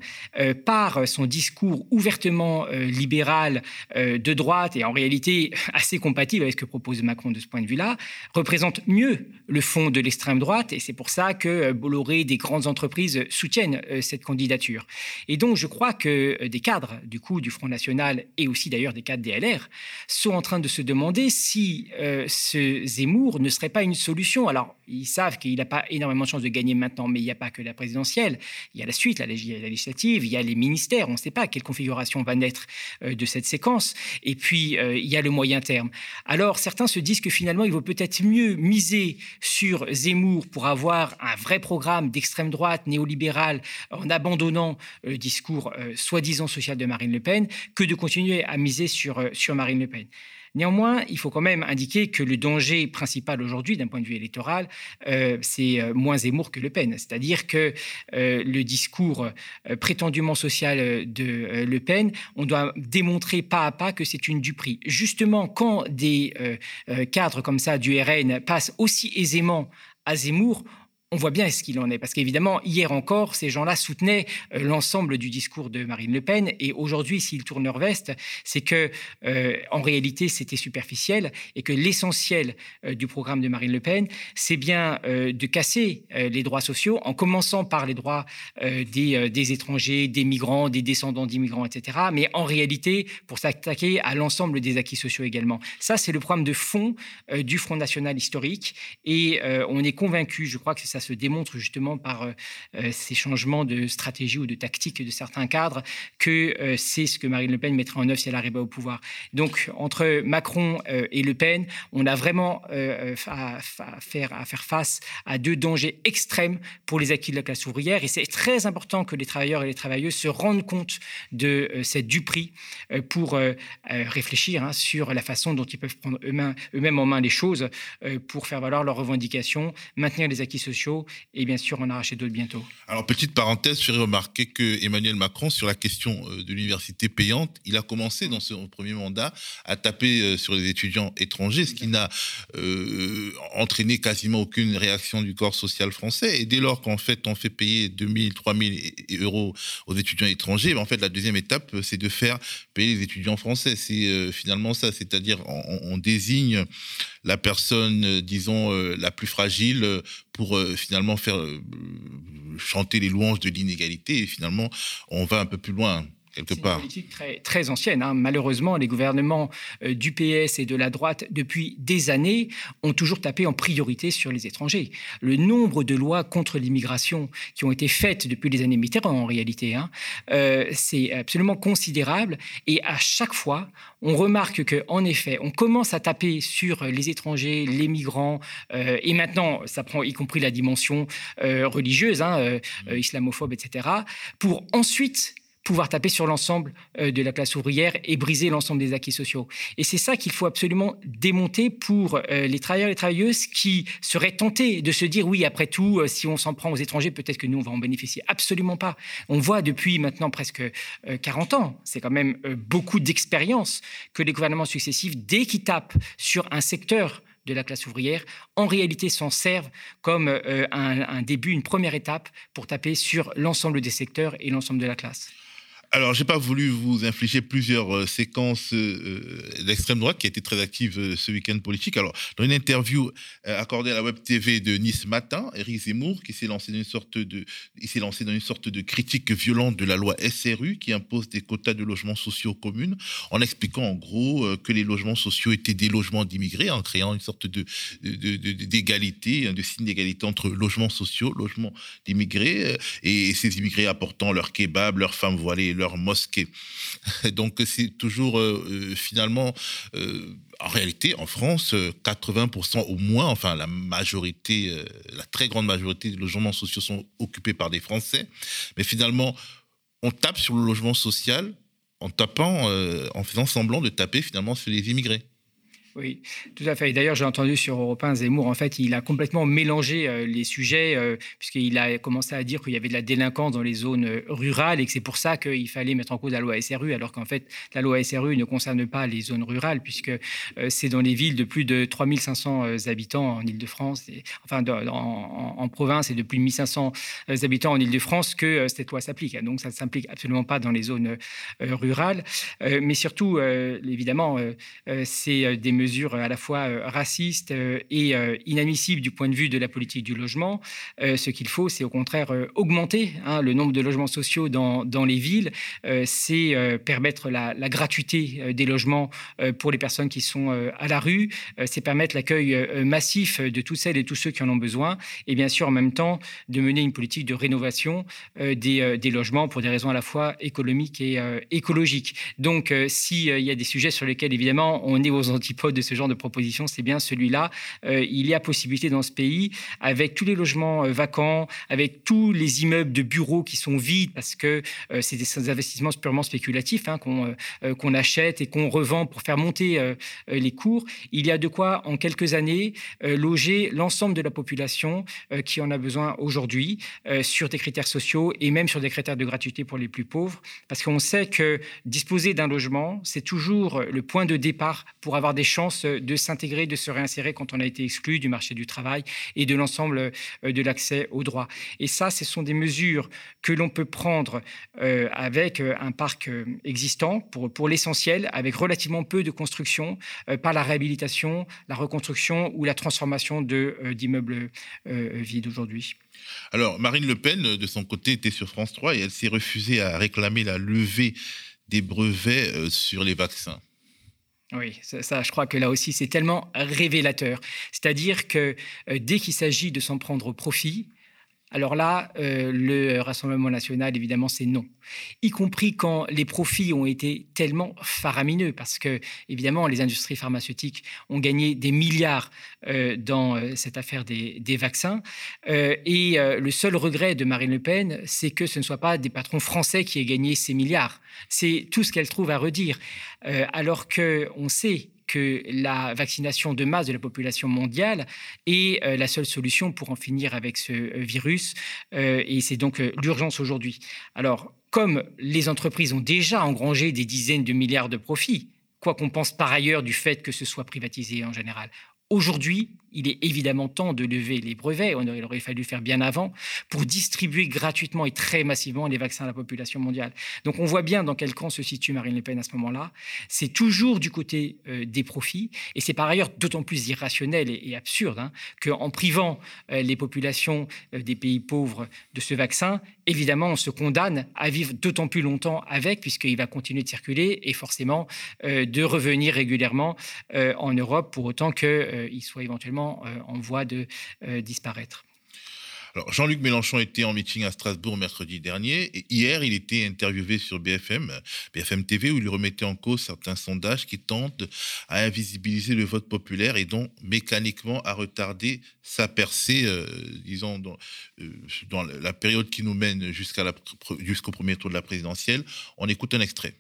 par son discours ouvertement libéral de droite et en réalité assez compatible avec ce que propose Macron de ce point de vue-là, représente mieux le fond de l'extrême droite. Et c'est pour ça que Bolloré, des grandes entreprises soutiennent euh, cette candidature. Et donc, je crois que euh, des cadres, du coup, du Front National et aussi d'ailleurs des cadres des LR sont en train de se demander si euh, ce Zemmour ne serait pas une solution. Alors, ils savent qu'il n'a pas énormément de chances de gagner maintenant, mais il n'y a pas que la présidentielle. Il y a la suite, la, législative, il y a les ministères. On ne sait pas quelle configuration va naître de cette séquence. Et puis, il y a le moyen terme. Alors, certains se disent que finalement, il vaut peut-être mieux miser sur Zemmour pour avoir un vrai programme d'extrême droite néolibérale en abandonnant le discours euh, soi-disant social de Marine Le Pen que de continuer à miser sur, euh, sur Marine Le Pen. Néanmoins, il faut quand même indiquer que le danger principal aujourd'hui, d'un point de vue électoral, euh, c'est moins Zemmour que Le Pen. C'est-à-dire que le discours prétendument social de Le Pen, on doit démontrer pas à pas que c'est une duperie. Justement, quand des cadres comme ça du RN passent aussi aisément à Zemmour, on voit bien ce qu'il en est. Parce qu'évidemment, hier encore, ces gens-là soutenaient euh, l'ensemble du discours de Marine Le Pen. Et aujourd'hui, s'ils tournent leur veste, c'est que, euh, en réalité, c'était superficiel et que l'essentiel euh, du programme de Marine Le Pen, c'est bien de casser les droits sociaux, en commençant par les droits des, des, étrangers, des migrants, des descendants d'immigrants, etc. Mais en réalité, pour s'attaquer à l'ensemble des acquis sociaux également. Ça, c'est le programme de fond du Front National historique. Et on est convaincu, je crois que c'est ça se démontre justement par euh, euh, ces changements de stratégie ou de tactique de certains cadres que euh, c'est ce que Marine Le Pen mettra en œuvre si elle arrive au pouvoir. Donc entre Macron et Le Pen, on a vraiment à, faire, à faire face à deux dangers extrêmes pour les acquis de la classe ouvrière. Et c'est très important que les travailleurs et les travailleuses se rendent compte de cette duperie pour réfléchir hein, sur la façon dont ils peuvent prendre eux-mêmes en main les choses pour faire valoir leurs revendications, maintenir les acquis sociaux et bien sûr en arracher d'autres bientôt. Alors, petite parenthèse, je ferai remarquer que Emmanuel Macron, sur la question euh, de l'université payante, il a commencé dans son premier mandat à taper euh, sur les étudiants étrangers, ce qui n'a euh, entraîné quasiment aucune réaction du corps social français. Et dès lors qu'en fait, on fait payer 2000, 3000 euros aux étudiants étrangers, ben, en fait, la deuxième étape, c'est de faire payer les étudiants français. C'est finalement ça, c'est-à-dire on, désigne la personne, disons, la plus fragile pour finalement faire euh, chanter les louanges de l'inégalité. Et finalement, on va un peu plus loin quelque part. Une politique très, très ancienne. Hein. Malheureusement, les gouvernements euh, du PS et de la droite, depuis des années, ont toujours tapé en priorité sur les étrangers. Le nombre de lois contre l'immigration qui ont été faites depuis les années Mitterrand, en réalité, hein, euh, c'est absolument considérable. Et à chaque fois, on remarque qu'en effet, on commence à taper sur les étrangers, les migrants, euh, et maintenant, ça prend y compris la dimension religieuse, hein, islamophobe, etc., pour ensuite pouvoir taper sur l'ensemble euh, de la classe ouvrière et briser l'ensemble des acquis sociaux. Et c'est ça qu'il faut absolument démonter pour euh, les travailleurs et les travailleuses qui seraient tentés de se dire oui, après tout, euh, si on s'en prend aux étrangers, peut-être que nous, on va en bénéficier. Absolument pas. On voit depuis maintenant presque 40 ans, c'est quand même beaucoup d'expérience que les gouvernements successifs, dès qu'ils tapent sur un secteur de la classe ouvrière, en réalité s'en servent comme un, un début, une première étape pour taper sur l'ensemble des secteurs et l'ensemble de la classe. Alors, j'ai pas voulu vous infliger plusieurs euh, séquences euh, euh, d'extrême droite qui a été très active ce week-end politique. Alors, dans une interview accordée à la Web TV de Nice Matin, Éric Zemmour, qui s'est lancé dans une sorte de, critique violente de la loi SRU qui impose des quotas de logements sociaux communes, en expliquant en gros que les logements sociaux étaient des logements d'immigrés, en créant une sorte de, d'égalité, de, de signe d'égalité entre logements sociaux, logements d'immigrés, et ces immigrés apportant leur kebab, leurs femmes voilées, leur mosquée. Donc c'est toujours euh, euh, finalement, euh, en réalité, en France, 80% au moins, enfin la majorité, la très grande majorité des logements sociaux sont occupés par des Français. Mais finalement, on tape sur le logement social en tapant, en faisant semblant de taper finalement sur les immigrés. Oui, tout à fait. D'ailleurs, j'ai entendu sur Europe 1, Zemmour, en fait, il a complètement mélangé euh, les sujets, euh, puisqu'il a commencé à dire qu'il y avait de la délinquance dans les zones euh, rurales et que c'est pour ça qu'il fallait mettre en cause la loi SRU, alors qu'en fait, la loi SRU ne concerne pas les zones rurales, puisque c'est dans les villes de plus de 3500 habitants en Ile-de-France, enfin, en, province et de plus de 1500 habitants en Ile-de-France que cette loi s'applique. Donc, ça ne s'implique absolument pas dans les zones rurales. mais surtout, évidemment, c'est des mesures à la fois euh, racistes euh, et euh, inadmissibles du point de vue de la politique du logement. ce qu'il faut, c'est au contraire augmenter hein, le nombre de logements sociaux dans, dans les villes. c'est permettre la, gratuité des logements pour les personnes qui sont à la rue. c'est permettre l'accueil massif de toutes celles et tous ceux qui en ont besoin. Et bien sûr, en même temps, de mener une politique de rénovation des, des logements pour des raisons à la fois économiques et écologiques. Donc, s'il y a des sujets sur lesquels, évidemment, on est aux antipodes, de ce genre de proposition, c'est bien celui-là. Euh, il y a possibilité dans ce pays, avec tous les logements euh, vacants, avec tous les immeubles de bureaux qui sont vides, parce que euh, c'est des investissements purement spéculatifs hein, qu'on achète et qu'on revend pour faire monter les cours. Il y a de quoi, en quelques années, loger l'ensemble de la population qui en a besoin aujourd'hui sur des critères sociaux et même sur des critères de gratuité pour les plus pauvres, parce qu'on sait que disposer d'un logement, c'est toujours le point de départ pour avoir des chances chances de s'intégrer, de se réinsérer quand on a été exclu du marché du travail et de l'ensemble de l'accès aux droits. Et ça, ce sont des mesures que l'on peut prendre avec un parc existant pour, l'essentiel, avec relativement peu de construction, par la réhabilitation, la reconstruction ou la transformation d'immeubles vides aujourd'hui. Alors, Marine Le Pen, de son côté, était sur France 3 et elle s'est refusée à réclamer la levée des brevets euh, sur les vaccins. Oui, ça, je crois que là aussi, c'est tellement révélateur. C'est-à-dire que euh, dès qu'il s'agit de s'en prendre profit, alors là, euh, le Rassemblement national, évidemment, c'est non. Y compris quand les profits ont été tellement faramineux, parce que, évidemment, les industries pharmaceutiques ont gagné des milliards euh, dans euh, cette affaire des, vaccins. et le seul regret de Marine Le Pen, c'est que ce ne soit pas des patrons français qui aient gagné ces milliards. C'est tout ce qu'elle trouve à redire. alors qu'on sait que la vaccination de masse de la population mondiale est euh, la seule solution pour en finir avec ce euh, virus. Euh, et c'est donc l'urgence aujourd'hui. Alors, comme les entreprises ont déjà engrangé des dizaines de milliards de profits, quoi qu'on pense par ailleurs du fait que ce soit privatisé en général, Aujourd'hui, il est évidemment temps de lever les brevets, il aurait fallu faire bien avant, pour distribuer gratuitement et très massivement les vaccins à la population mondiale. Donc on voit bien dans quel camp se situe Marine Le Pen à ce moment-là. C'est toujours du côté euh, des profits, et c'est par ailleurs d'autant plus irrationnel et, absurde hein, qu'en privant euh, les populations euh, des pays pauvres de ce vaccin, évidemment on se condamne à vivre d'autant plus longtemps avec, puisqu'il va continuer de circuler, et forcément de revenir régulièrement en Europe, pour autant qu'il soit éventuellement euh, en voie de euh, disparaître. Alors, Jean-Luc Mélenchon était en meeting à Strasbourg mercredi dernier et hier, il était interviewé sur BFM, BFM TV, où il remettait en cause certains sondages qui tentent à invisibiliser le vote populaire et donc mécaniquement à retarder sa percée, euh, disons, dans, dans, la période qui nous mène jusqu'à jusqu'au premier tour de la présidentielle. On écoute un extrait.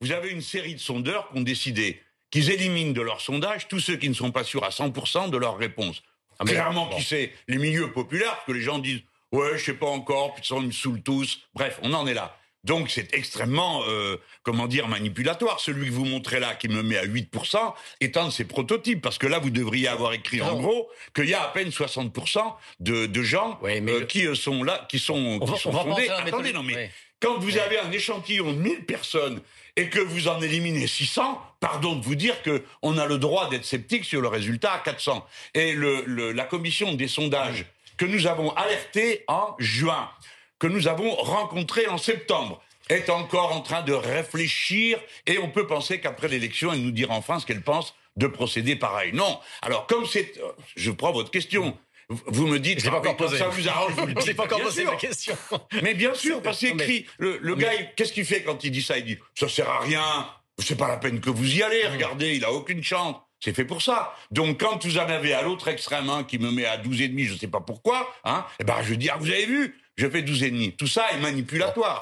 Vous avez une série de sondeurs qui ont décidé qu'ils éliminent de leur sondage tous ceux qui ne sont pas sûrs à 100% de leur réponse. Ah, Clairement, qui c'est les milieux populaires, que les gens disent ouais, je sais pas encore, puis ils me saoulent tous. Bref, on en est là. Donc c'est extrêmement, euh, comment dire, manipulatoire. Celui que vous montrez là, qui me met à 8%, est un de ces prototypes. Parce que là, vous devriez avoir écrit en gros qu'il y a à peine 60% de, de gens euh, qui euh, sont là, qui sont, qui sont sondés. Attendez, non mais quand vous avez un échantillon de 1000 personnes et que vous en éliminez 600, pardon de vous dire que on a le droit d'être sceptique sur le résultat à 400. Et la commission des sondages que nous avons alerté en juin, que nous avons rencontré en septembre, est encore en train de réfléchir et on peut penser qu'après l'élection, elle nous dira enfin ce qu'elle pense de procéder pareil. Non. Alors, comme c'est... Euh, je prends votre question. Vous me dites, je pas encore posé. ça vous arrange, vous pas encore posé ma question. Mais bien sûr, parce que écrit, le, gars, qu'est-ce qu'il fait quand il dit ça? Il dit, ça sert à rien, c'est pas la peine que vous y allez, regardez, il a aucune chance. C'est fait pour ça. Donc quand vous en avez à l'autre extrême, hein, qui me met à 12 et demi, je sais pas pourquoi, hein, eh ben je dis, ah, vous avez vu, je fais 12 et demi. Tout ça est manipulatoire.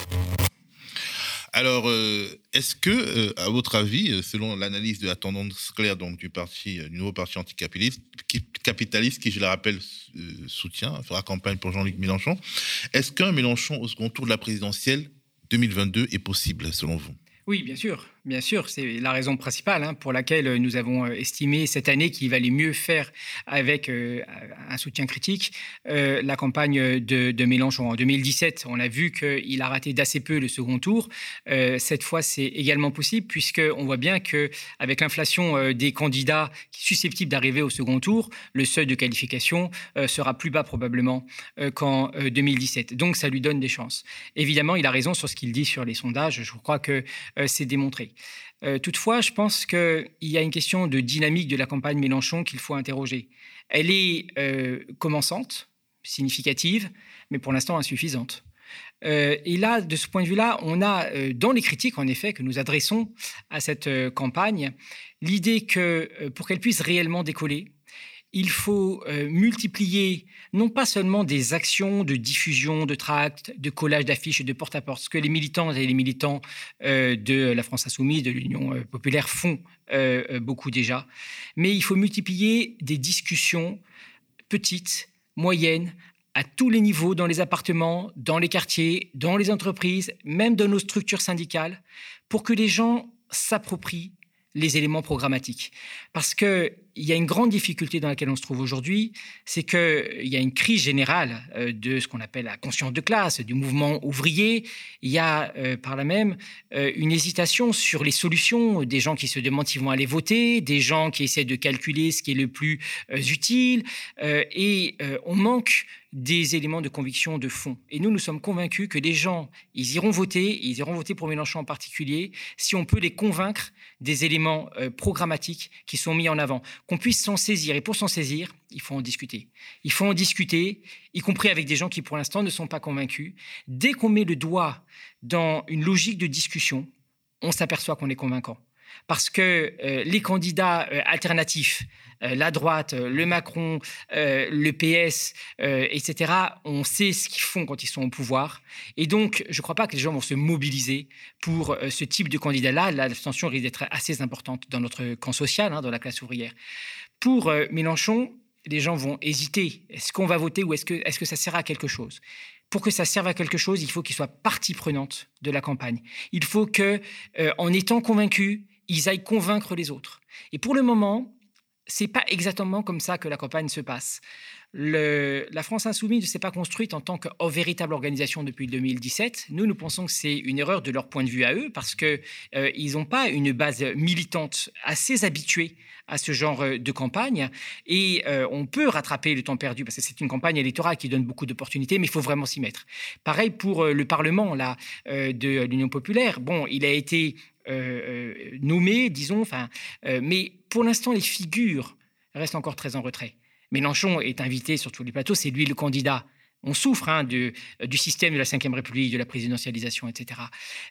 Alors, euh, est-ce que, euh, à votre avis, euh, selon l'analyse de la tendance claire donc, du, parti, du nouveau parti anticapitaliste, qui, capitaliste, qui, je le rappelle, soutient, fera campagne pour Jean-Luc Mélenchon, est-ce qu'un Mélenchon au second tour de la présidentielle 2022 est possible, selon vous? Oui, bien sûr. Bien sûr, c'est la raison principale hein, pour laquelle nous avons euh, estimé cette année qu'il valait mieux faire avec euh, un soutien critique euh, la campagne de, Mélenchon. En 2017, on a vu qu'il a raté d'assez peu le second tour. cette fois, c'est également possible puisqu'on voit bien qu'avec l'inflation des candidats susceptibles d'arriver au second tour, le seuil de qualification sera plus bas probablement qu'en 2017. Donc, ça lui donne des chances. Évidemment, il a raison sur ce qu'il dit sur les sondages. Je crois que c'est démontré. Euh, toutefois, je pense qu'il y a une question de dynamique de la campagne Mélenchon qu'il faut interroger. Elle est euh, commençante, significative, mais pour l'instant insuffisante. Euh, et là, de ce point de vue-là, on a dans les critiques, en effet, que nous adressons à cette campagne, l'idée que pour qu'elle puisse réellement décoller, il faut euh, multiplier non pas seulement des actions de diffusion de tracts, de collage d'affiches et de porte-à-porte, ce que les militants et les militants euh, de la France insoumise, de l'Union euh, populaire font beaucoup déjà, mais il faut multiplier des discussions petites, moyennes, à tous les niveaux, dans les appartements, dans les quartiers, dans les entreprises, même dans nos structures syndicales, pour que les gens s'approprient les éléments programmatiques. Parce qu'il y a une grande difficulté dans laquelle on se trouve aujourd'hui, c'est qu'il y a une crise générale euh, de ce qu'on appelle la conscience de classe, du mouvement ouvrier. Il y a euh, par là même euh, une hésitation sur les solutions, des gens qui se demandent s'ils vont aller voter, des gens qui essaient de calculer ce qui est le plus utile, et on manque des éléments de conviction de fond. Et nous, nous sommes convaincus que les gens, ils iront voter, ils iront voter pour Mélenchon en particulier, si on peut les convaincre des éléments programmatiques qui sont mis en avant, qu'on puisse s'en saisir. Et pour s'en saisir, il faut en discuter. Il faut en discuter, y compris avec des gens qui, pour l'instant, ne sont pas convaincus. Dès qu'on met le doigt dans une logique de discussion, on s'aperçoit qu'on est convaincant parce que euh, les candidats euh, alternatifs, la droite, le Macron, le PS, etc., on sait ce qu'ils font quand ils sont au pouvoir. Et donc, je ne crois pas que les gens vont se mobiliser pour ce type de candidat-là. L'abstention risque d'être assez importante dans notre camp social, hein, dans la classe ouvrière. Pour Mélenchon, les gens vont hésiter. Est-ce qu'on va voter ou est-ce que, est que ça sert à quelque chose? Pour que ça serve à quelque chose, il faut qu'il soit partie prenante de la campagne. Il faut que, en étant convaincu, ils aillent convaincre les autres. Et pour le moment, c'est pas exactement comme ça que la campagne se passe. La France insoumise ne s'est pas construite en tant que véritable organisation depuis 2017. Nous, nous pensons que c'est une erreur de leur point de vue à eux parce qu'ils euh, n'ont pas une base militante assez habituée à ce genre euh, de campagne. Et euh, on peut rattraper le temps perdu parce que c'est une campagne électorale qui donne beaucoup d'opportunités, mais il faut vraiment s'y mettre. Pareil pour le Parlement de l'Union populaire. Bon, il a été nommés, disons, enfin, mais pour l'instant, les figures restent encore très en retrait. Mélenchon est invité sur tous les plateaux, c'est lui le candidat on souffre hein, du, système de la Ve République, de la présidentialisation, etc.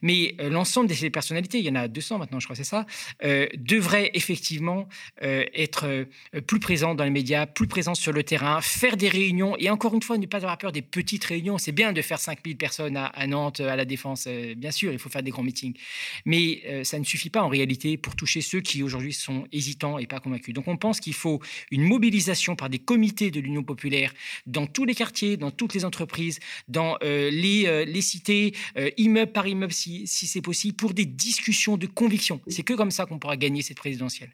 Mais euh, l'ensemble de ces personnalités, il y en a 200 maintenant, je crois, c'est ça, euh, devraient effectivement euh, être plus présents dans les médias, plus présents sur le terrain, faire des réunions, et encore une fois, ne pas avoir peur des petites réunions. C'est bien de faire 5000 personnes à, à, Nantes, à la Défense, bien sûr, il faut faire des grands meetings. Mais ça ne suffit pas en réalité pour toucher ceux qui aujourd'hui sont hésitants et pas convaincus. Donc on pense qu'il faut une mobilisation par des comités de l'Union populaire dans tous les quartiers, dans toutes les entreprises, dans euh, les, euh, les, cités, euh, immeuble par immeuble si, si c'est possible, pour des discussions de conviction. C'est que comme ça qu'on pourra gagner cette présidentielle.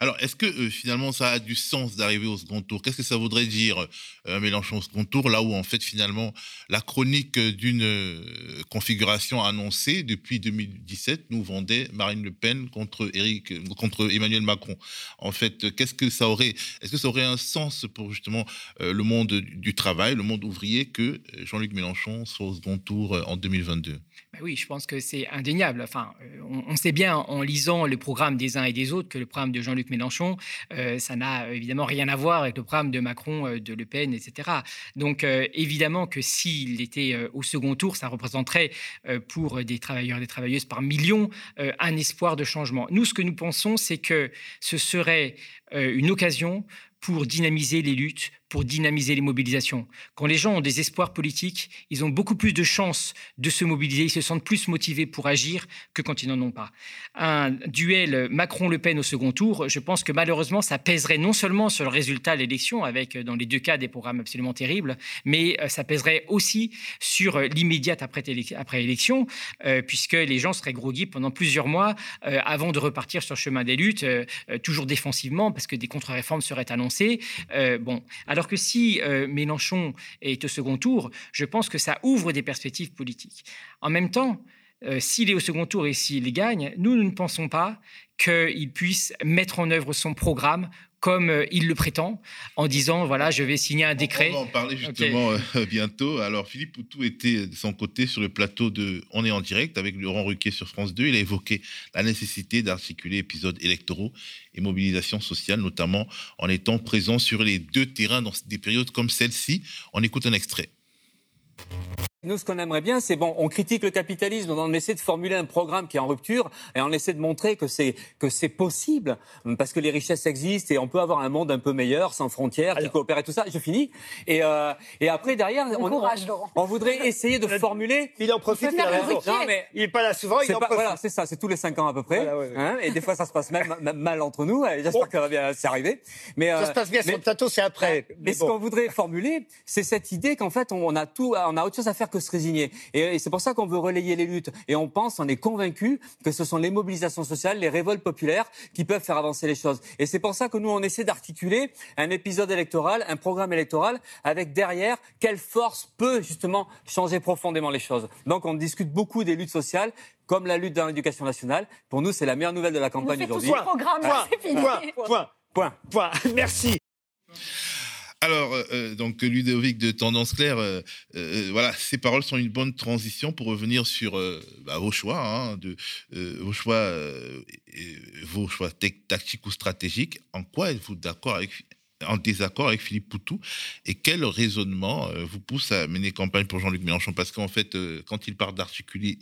Alors, est-ce que euh, finalement ça a du sens d'arriver au second tour? Qu'est-ce que ça voudrait dire euh, Mélenchon au second tour, là où en fait finalement la chronique d'une euh, configuration annoncée depuis 2017 nous vendait Marine Le Pen contre Eric, contre Emmanuel Macron? En fait, qu'est-ce que ça aurait Est-ce que ça aurait un sens pour justement le monde du travail, le monde ouvrier, que Jean-Luc Mélenchon soit au second tour en 2022 ben oui, je pense que c'est indéniable. Enfin, on, on, sait bien en lisant le programme des uns et des autres que le programme de Jean-Luc Mélenchon, euh, ça n'a évidemment rien à voir avec le programme de Macron, euh, de Le Pen, etc. Donc euh, évidemment que s'il était au second tour, ça représenterait pour des travailleurs et des travailleuses par millions un espoir de changement. Nous, ce que nous pensons, c'est que ce serait une occasion pour dynamiser les luttes, pour dynamiser les mobilisations. Quand les gens ont des espoirs politiques, ils ont beaucoup plus de chances de se mobiliser, ils se sentent plus motivés pour agir que quand ils n'en ont pas. Un duel Macron-Le Pen au second tour, je pense que malheureusement, ça pèserait non seulement sur le résultat de l'élection, avec dans les deux cas des programmes absolument terribles, mais euh, ça pèserait aussi sur euh, l'immédiate après, élection, euh, puisque les gens seraient groggy pendant plusieurs mois avant de repartir sur le chemin des luttes, toujours défensivement, parce que des contre-réformes seraient annoncées. bon, alors que si euh, Mélenchon est au second tour, je pense que ça ouvre des perspectives politiques. En même temps, euh, s'il est au second tour et s'il gagne, nous ne pensons pas qu'il puisse mettre en œuvre son programme comme euh, il le prétend, en disant voilà, je vais signer un décret. On va en parler justement bientôt. Alors, Philippe Poutou était de son côté sur le plateau de On est en direct avec Laurent Ruquier sur France 2. Il a évoqué la nécessité d'articuler épisodes électoraux et mobilisation sociale, notamment en étant présent sur les deux terrains dans des périodes comme celle-ci. On écoute un extrait. Nous, ce qu'on aimerait bien, c'est bon, on critique le capitalisme, on essaie de formuler un programme qui est en rupture et on essaie de montrer que c'est que c'est possible parce que les richesses existent et on peut avoir un monde un peu meilleur, sans frontières, qui coopère et tout ça. Je finis. Et euh, et après derrière, on, on, voudrait essayer de formuler. Il en profite. Il, non, mais il est pas là souvent. Il en pas, Voilà, c'est ça. C'est tous les cinq ans à peu près. Hein, et des fois, ça se passe même, mal entre nous. J'espère que ça va bien s'arriver. Mais ça se passe bien sur le plateau, c'est après. Mais, ce qu'on voudrait formuler, c'est cette idée qu'en fait, on a tout, on a autre chose à faire que que se résigner. Et, c'est pour ça qu'on veut relayer les luttes. Et on pense, on est convaincu que ce sont les mobilisations sociales, les révoltes populaires qui peuvent faire avancer les choses. Et c'est pour ça que nous, on essaie d'articuler un épisode électoral, un programme électoral, avec derrière quelle force peut justement changer profondément les choses. Donc on discute beaucoup des luttes sociales, comme la lutte dans l'éducation nationale. Pour nous, c'est la meilleure nouvelle de la campagne aujourd'hui. Point, point, point, point, point. Merci. Alors, euh, euh, donc Ludovic de Tendance Claire, euh, voilà, ces paroles sont une bonne transition pour revenir sur bah, vos choix, hein, vos choix, tactiques ou stratégiques. En quoi êtes-vous d'accord avec en désaccord avec Philippe Poutou et quel raisonnement vous pousse à mener campagne pour Jean-Luc Mélenchon? Parce qu'en fait, quand il parle d'articuler,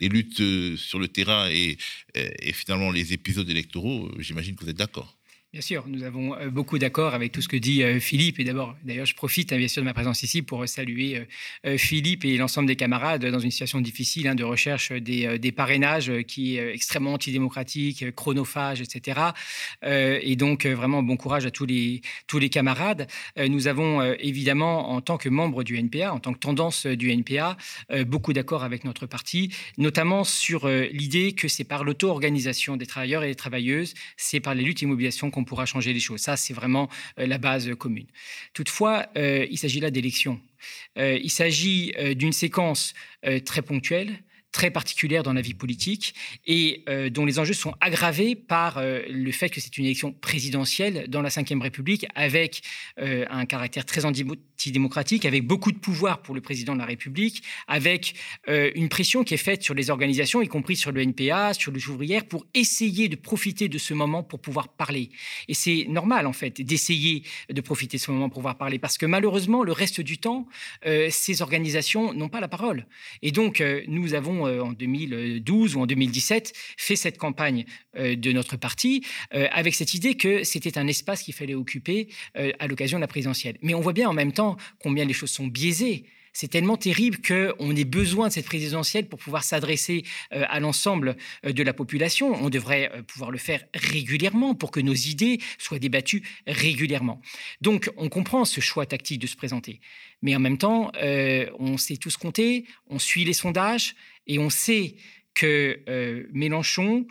les, luttes sur le terrain et, et finalement les épisodes électoraux, j'imagine que vous êtes d'accord. Bien sûr, nous avons euh, beaucoup d'accords avec tout ce que dit euh, Philippe. Et d'abord, d'ailleurs, je profite hein, bien sûr de ma présence ici pour saluer euh, Philippe et l'ensemble des camarades dans une situation difficile hein, de recherche des, parrainages qui est extrêmement antidémocratique, chronophage, etc. Et donc, vraiment, bon courage à tous les, tous les camarades. Nous avons évidemment, en tant que membre du NPA, en tant que tendance du NPA, beaucoup d'accords avec notre parti, notamment sur l'idée que c'est par l'auto-organisation des travailleurs et des travailleuses, c'est par les luttes et qu'on pourra changer les choses. Ça, c'est vraiment euh, la base commune. Toutefois, euh, il s'agit là d'élections. Euh, il s'agit d'une séquence très ponctuelle très particulière dans la vie politique et dont les enjeux sont aggravés par le fait que c'est une élection présidentielle dans la Ve République avec un caractère très démocratique avec beaucoup de pouvoir pour le président de la République, avec euh, une pression qui est faite sur les organisations, y compris sur le NPA, sur le ouvrière, pour essayer de profiter de ce moment pour pouvoir parler. Et c'est normal, en fait, d'essayer de profiter de ce moment pour pouvoir parler, parce que malheureusement, le reste du temps, euh, ces organisations n'ont pas la parole. Et donc, euh, nous avons, en 2012 ou en 2017, fait cette campagne de notre parti, avec cette idée que c'était un espace qu'il fallait occuper à l'occasion de la présidentielle. Mais on voit bien en même temps combien les choses sont biaisées. C'est tellement terrible qu'on ait besoin de cette présidentielle pour pouvoir s'adresser euh, à l'ensemble euh, de la population. On devrait euh, pouvoir le faire régulièrement pour que nos idées soient débattues régulièrement. Donc, on comprend ce choix tactique de se présenter. Mais en même temps, on sait tous compter, on suit les sondages et on sait que Mélenchon,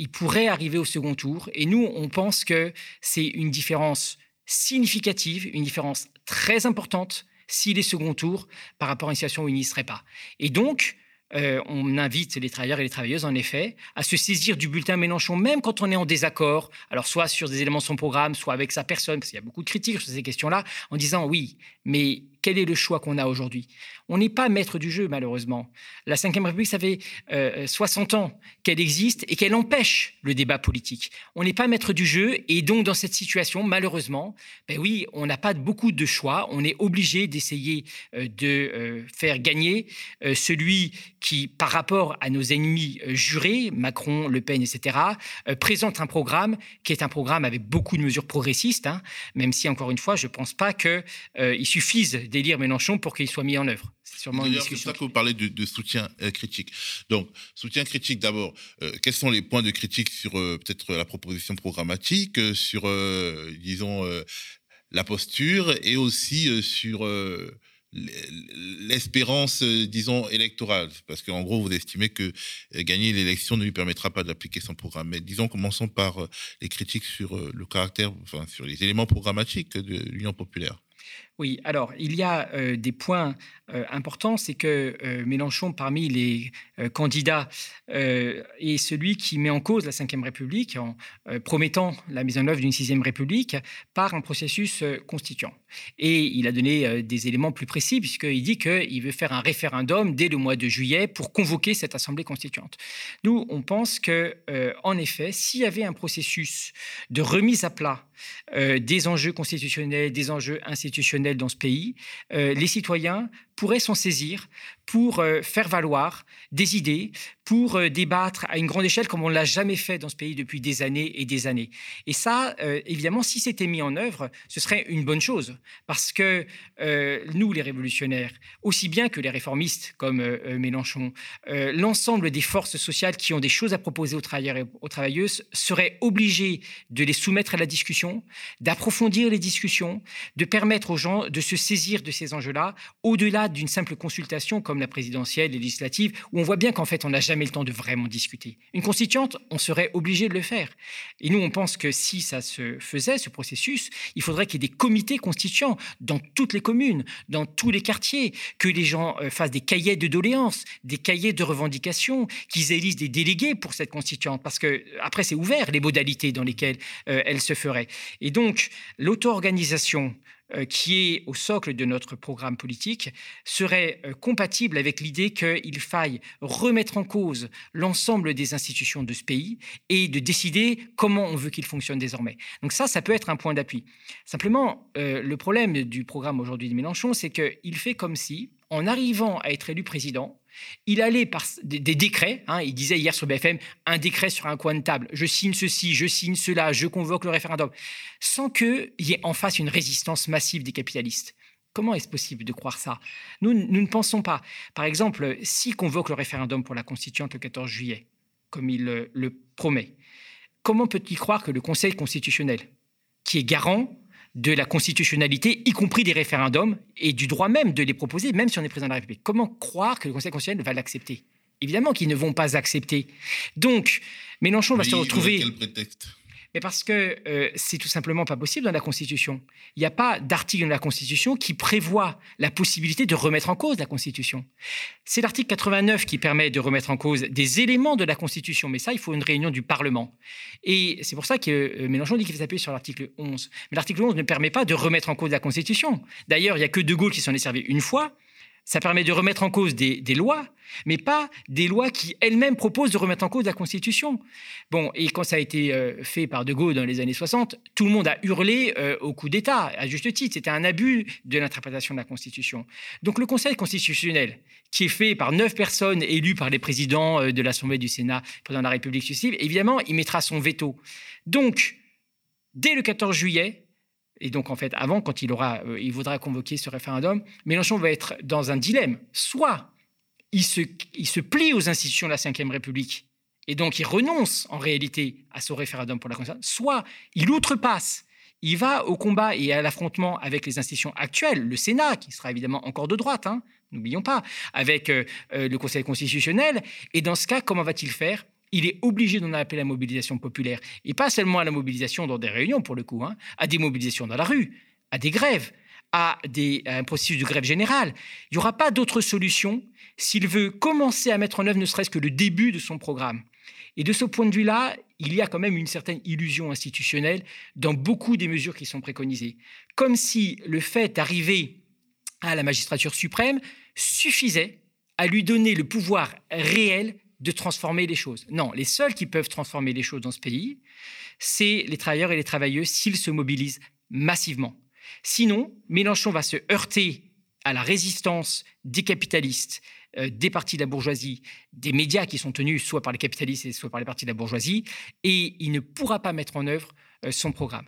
il pourrait arriver au second tour. Et nous, on pense que c'est une différence significative, une différence très importante s'il est second tour par rapport à une situation où il n'y serait pas. Et donc, euh, on invite les travailleurs et les travailleuses, en effet, à se saisir du bulletin Mélenchon, même quand on est en désaccord, alors soit sur des éléments de son programme, soit avec sa personne, parce qu'il y a beaucoup de critiques sur ces questions-là, en disant oui, mais quel est le choix qu'on a aujourd'hui? On n'est pas maître du jeu, malheureusement. La Ve République, ça fait 60 euh, ans qu'elle existe et qu'elle empêche le débat politique. On n'est pas maître du jeu et donc dans cette situation, malheureusement, ben oui, on n'a pas beaucoup de choix. On est obligé d'essayer euh, de euh, faire gagner celui qui, par rapport à nos ennemis jurés, Macron, Le Pen, etc., présente un programme qui est un programme avec beaucoup de mesures progressistes, hein, même si, encore une fois, je ne pense pas qu'il suffise d'élire Mélenchon pour qu'il soit mis en œuvre. C'est sûrement une discussion. C'est ça que vous parlez de, soutien euh, critique. Donc, soutien critique d'abord. Euh, quels sont les points de critique sur euh, peut-être la proposition programmatique, sur, disons, la posture et aussi sur l'espérance, disons, électorale? Parce qu'en gros, vous estimez que gagner l'élection ne lui permettra pas d'appliquer son programme. Mais disons, commençons par les critiques sur le caractère, enfin, sur les éléments programmatiques de l'Union populaire. Oui, alors il y a euh, des points euh, importants, c'est que euh, Mélenchon, parmi les candidats, est celui qui met en cause la Ve République en promettant la mise en œuvre d'une Sixième République par un processus constituant. Et il a donné des éléments plus précis, puisqu'il dit qu'il veut faire un référendum dès le mois de juillet pour convoquer cette Assemblée constituante. Nous, on pense que, en effet, s'il y avait un processus de remise à plat des enjeux constitutionnels, des enjeux institutionnels, dans ce pays, euh, les citoyens pourraient s'en saisir pour euh, faire valoir des idées, pour euh, débattre à une grande échelle comme on ne l'a jamais fait dans ce pays depuis des années et des années. Et ça, euh, évidemment, si c'était mis en œuvre, ce serait une bonne chose, parce que nous, les révolutionnaires, aussi bien que les réformistes comme Mélenchon, l'ensemble des forces sociales qui ont des choses à proposer aux travailleurs et aux travailleuses seraient obligés de les soumettre à la discussion, d'approfondir les discussions, de permettre aux gens de se saisir de ces enjeux-là, au-delà d'une simple consultation comme la présidentielle, les législatives, où on voit bien qu'en fait, on n'a jamais le temps de vraiment discuter. Une constituante, on serait obligé de le faire. Et nous, on pense que si ça se faisait, ce processus, il faudrait qu'il y ait des comités constituants dans toutes les communes, dans tous les quartiers, que les gens euh, fassent des cahiers de doléances, des cahiers de revendications, qu'ils élisent des délégués pour cette constituante, parce que après, c'est ouvert les modalités dans lesquelles euh, elle se ferait. Et donc, l'auto-organisation euh, qui est au socle de notre programme politique serait euh, compatible avec l'idée qu'il faille remettre en cause l'ensemble des institutions de ce pays et de décider comment on veut qu'il fonctionne désormais. Donc ça, ça peut être un point d'appui. Simplement, euh, le problème du programme aujourd'hui de Mélenchon, c'est qu'il fait comme si, en arrivant à être élu président, il allait par des, décrets, hein, il disait hier sur BFM, un décret sur un coin de table, je signe ceci, je signe cela, je convoque le référendum, sans qu'il y ait en face une résistance massive des capitalistes. Comment est-ce possible de croire ça? Nous, nous ne pensons pas. Par exemple, s'il convoque le référendum pour la constituante le 14 juillet, comme il le, le promet, comment peut-il croire que le Conseil constitutionnel, qui est garant de la constitutionnalité, y compris des référendums, et du droit même de les proposer, même si on est président de la République. Comment croire que le Conseil constitutionnel va l'accepter? Évidemment qu'ils ne vont pas accepter. Donc, Mélenchon va se retrouver... Quel prétexte? Mais parce que euh, c'est tout simplement pas possible dans la Constitution. Il n'y a pas d'article dans la Constitution qui prévoit la possibilité de remettre en cause la Constitution. C'est l'article 89 qui permet de remettre en cause des éléments de la Constitution, mais ça, il faut une réunion du Parlement. Et c'est pour ça que euh, Mélenchon dit qu'il faut s'appuyer sur l'article 11. Mais l'article 11 ne permet pas de remettre en cause la Constitution. D'ailleurs, il n'y a que De Gaulle qui s'en est servi une fois. Ça permet de remettre en cause des, lois, mais pas des lois qui elles-mêmes proposent de remettre en cause la Constitution. Bon, et quand ça a été euh, fait par De Gaulle dans les années 60, tout le monde a hurlé euh, au coup d'État, à juste titre. C'était un abus de l'interprétation de la Constitution. Donc le Conseil constitutionnel, qui est fait par neuf personnes élues par les présidents euh, de l'Assemblée du Sénat, président de la République successive, évidemment, il mettra son veto. Donc, dès le 14 juillet, et donc en fait avant, quand il, aura, euh, il voudra convoquer ce référendum, Mélenchon va être dans un dilemme. Soit il se, plie aux institutions de la Ve République, et donc il renonce en réalité à ce référendum pour la Constitution, soit il outrepasse, il va au combat et à l'affrontement avec les institutions actuelles, le Sénat, qui sera évidemment encore de droite, hein, n'oublions pas, avec euh, euh, le Conseil constitutionnel, et dans ce cas, comment va-t-il faire il est obligé d'en appeler à la mobilisation populaire. Et pas seulement à la mobilisation dans des réunions, pour le coup, hein, à des mobilisations dans la rue, à des grèves, à, des, un processus de grève générale. Il n'y aura pas d'autre solution s'il veut commencer à mettre en œuvre ne serait-ce que le début de son programme. Et de ce point de vue-là, il y a quand même une certaine illusion institutionnelle dans beaucoup des mesures qui sont préconisées. Comme si le fait d'arriver à la magistrature suprême suffisait à lui donner le pouvoir réel de transformer les choses. Non, les seuls qui peuvent transformer les choses dans ce pays, c'est les travailleurs et les travailleuses s'ils se mobilisent massivement. Sinon, Mélenchon va se heurter à la résistance des capitalistes, euh, des partis de la bourgeoisie, des médias qui sont tenus soit par les capitalistes, soit par les partis de la bourgeoisie, et il ne pourra pas mettre en œuvre son programme.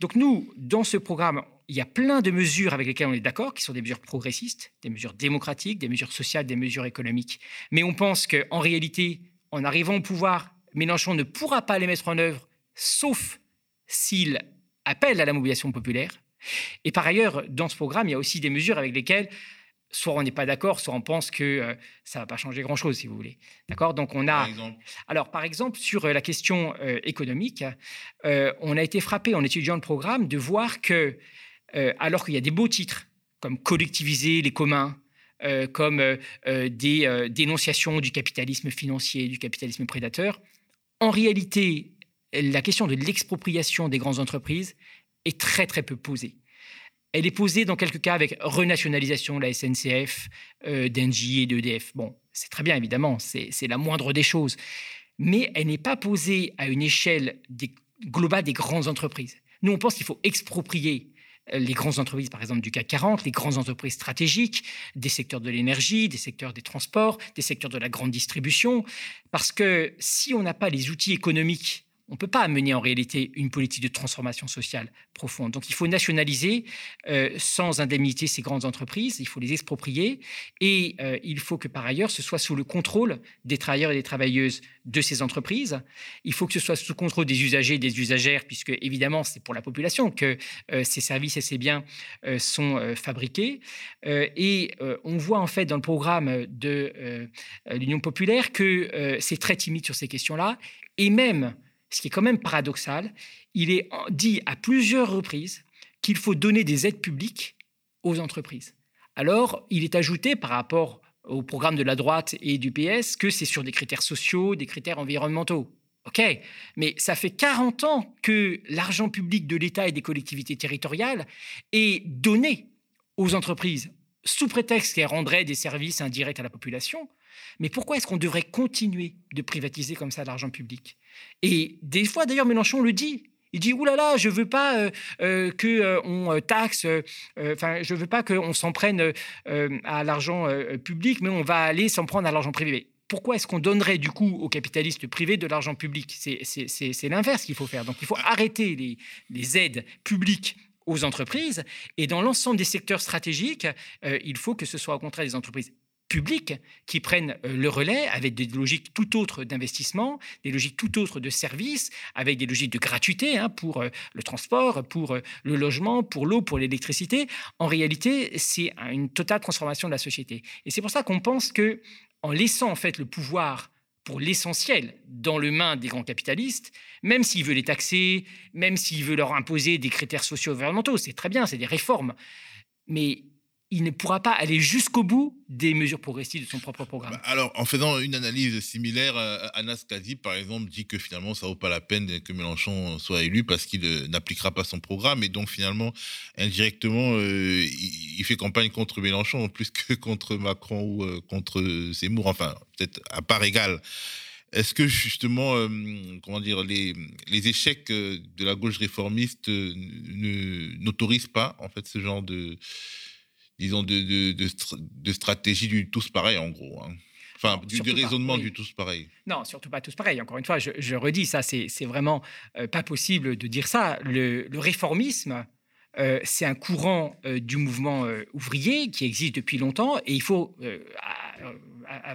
Donc nous, dans ce programme, il y a plein de mesures avec lesquelles on est d'accord, qui sont des mesures progressistes, des mesures démocratiques, des mesures sociales, des mesures économiques. Mais on pense qu'en réalité, en arrivant au pouvoir, Mélenchon ne pourra pas les mettre en œuvre, sauf s'il appelle à la mobilisation populaire. Et par ailleurs, dans ce programme, il y a aussi des mesures avec lesquelles soit on n'est pas d'accord, soit on pense que euh, ça va pas changer grand-chose, si vous voulez. D'accord? Donc on a. Alors par exemple sur euh, la question euh, économique, on a été frappé en étudiant le programme de voir que alors qu'il y a des beaux titres comme collectiviser les communs, comme des dénonciations du capitalisme financier, du capitalisme prédateur, en réalité, la question de l'expropriation des grandes entreprises est très très peu posée. Elle est posée dans quelques cas avec renationalisation de la SNCF, euh, d'Engie et d'EDF. Bon, c'est très bien, évidemment, c'est la moindre des choses. Mais elle n'est pas posée à une échelle globale des grandes entreprises. Nous, on pense qu'il faut exproprier euh, les grandes entreprises, par exemple, du CAC 40, les grandes entreprises stratégiques, des secteurs de l'énergie, des secteurs des transports, des secteurs de la grande distribution. Parce que si on n'a pas les outils économiques on ne peut pas mener en réalité une politique de transformation sociale profonde. Donc il faut nationaliser euh, sans indemnité ces grandes entreprises, il faut les exproprier et euh, il faut que par ailleurs ce soit sous le contrôle des travailleurs et des travailleuses de ces entreprises. Il faut que ce soit sous contrôle des usagers et des usagères, puisque évidemment c'est pour la population que euh, ces services et ces biens sont fabriqués. et on voit en fait dans le programme de l'Union populaire que c'est très timide sur ces questions-là et même ce qui est quand même paradoxal, il est dit à plusieurs reprises qu'il faut donner des aides publiques aux entreprises. Alors, il est ajouté par rapport au programme de la droite et du PS que c'est sur des critères sociaux, des critères environnementaux. OK, mais ça fait 40 ans que l'argent public de l'État et des collectivités territoriales est donné aux entreprises sous prétexte qu'elles rendraient des services indirects à la population. Mais pourquoi est-ce qu'on devrait continuer de privatiser comme ça l'argent public? Et des fois, d'ailleurs, Mélenchon le dit. Il dit Ouh là là, je veux pas euh, euh, que euh, on taxe, enfin, je veux pas qu'on s'en prenne à l'argent public, mais on va aller s'en prendre à l'argent privé. Pourquoi est-ce qu'on donnerait du coup aux capitalistes privés de l'argent public? C'est l'inverse qu'il faut faire. Donc il faut arrêter les aides publiques aux entreprises et dans l'ensemble des secteurs stratégiques, il faut que ce soit au contraire des entreprises publics qui prennent euh, le relais avec des logiques tout autres d'investissement, des logiques tout autres de services, avec des logiques de gratuité hein, pour euh, le transport, pour euh, le logement, pour l'eau, pour l'électricité. En réalité, c'est une totale transformation de la société. Et c'est pour ça qu'on pense que en laissant en fait le pouvoir pour l'essentiel dans le main des grands capitalistes, même s'il veut les taxer, même s'il veut leur imposer des critères sociaux environnementaux, c'est très bien, c'est des réformes. Mais il ne pourra pas aller jusqu'au bout des mesures progressives de son propre programme. Bah, alors, en faisant une analyse similaire, euh, Anas Kazi, par exemple, dit que finalement, ça vaut pas la peine que Mélenchon soit élu parce qu'il euh, n'appliquera pas son programme. Et donc, finalement, indirectement, euh, il, fait campagne contre Mélenchon plus que contre Macron ou contre Zemmour. Enfin, peut-être à part égale. Est-ce que justement, comment dire, les, les, échecs de la gauche réformiste n'autorisent pas en fait ce genre de disons, de, de, de, stratégie du tous pareil, en gros. Hein. Enfin, du, raisonnement du tous pareil. Non, surtout pas tous pareil. Encore une fois, je, redis, ça, c'est vraiment euh, pas possible de dire ça. Le, réformisme, euh, c'est un courant euh, du mouvement ouvrier qui existe depuis longtemps et il faut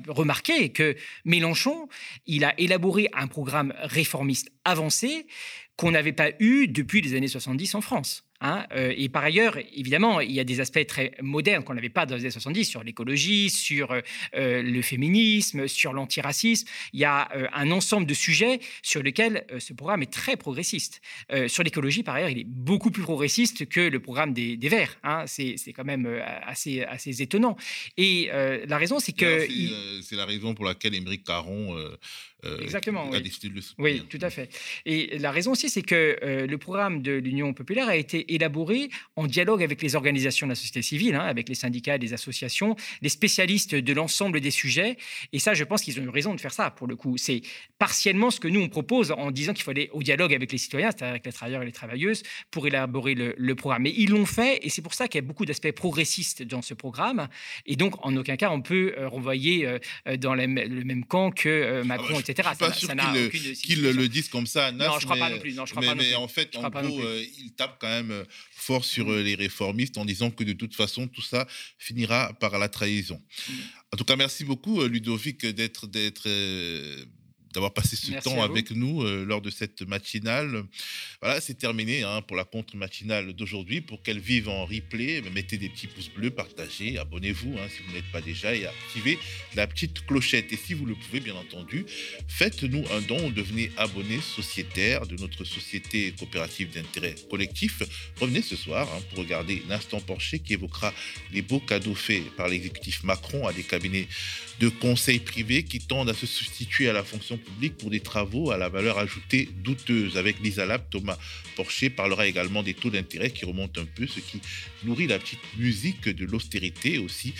remarquer que Mélenchon, il a élaboré un programme réformiste avancé qu'on n'avait pas eu depuis les années 70 en France. Hein, euh, et par ailleurs, évidemment, il y a des aspects très modernes qu'on n'avait pas dans les années 70 sur l'écologie, sur euh, euh, le féminisme, sur l'antiracisme. Il y a un ensemble de sujets sur lesquels ce programme est très progressiste. sur l'écologie, par ailleurs, il est beaucoup plus progressiste que le programme des, Verts. Hein. C'est quand même assez, assez étonnant. Et la raison, c'est que... C'est la raison pour laquelle Émeric Caron Exactement, oui. Oui, tout à fait. Et la raison aussi, c'est que le programme de l'Union populaire a été élaboré en dialogue avec les organisations de la société civile, hein, avec les syndicats, les associations, les spécialistes de l'ensemble des sujets. Et ça, je pense qu'ils ont eu raison de faire ça, pour le coup. C'est partiellement ce que nous, on propose en disant qu'il faut aller au dialogue avec les citoyens, c'est-à-dire avec les travailleurs et les travailleuses, pour élaborer le, programme. Mais ils l'ont fait, et c'est pour ça qu'il y a beaucoup d'aspects progressistes dans ce programme. Et donc, en aucun cas, on peut euh, renvoyer euh, dans le même camp que euh, Macron, ah etc. Je suis pas sûr qu'ils le, disent comme ça, Non, je ne crois pas non plus. Non, je crois mais, pas non mais en fait, en gros, ils tapent quand même fort sur euh, les réformistes en disant que de toute façon, tout ça finira par la trahison. En tout cas, merci beaucoup, euh, Ludovic, d'être d'être euh, d'avoir passé ce temps avec nous euh, lors de cette matinale. Voilà, c'est terminé hein, pour la contre-matinale d'aujourd'hui. Pour qu'elle vive en replay, mettez des petits pouces bleus, partagez, abonnez-vous hein, si vous n'êtes pas déjà et activez la petite clochette. Et si vous le pouvez, bien entendu, faites-nous un don, devenez abonné sociétaire de notre société coopérative d'intérêt collectif. Revenez ce soir hein, pour regarder l'instant penché qui évoquera les beaux cadeaux faits par l'exécutif Macron à des cabinets de conseils privés qui tendent à se substituer à la fonction publique pour des travaux à la valeur ajoutée douteuse. Avec Lisa Lab, Thomas Porcher parlera également des taux d'intérêt qui remontent un peu, ce qui nourrit la petite musique de l'austérité aussi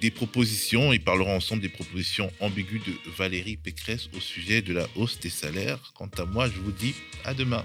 des propositions. Ils parleront ensemble des propositions ambiguës de Valérie Pécresse au sujet de la hausse des salaires. Quant à moi, je vous dis à demain.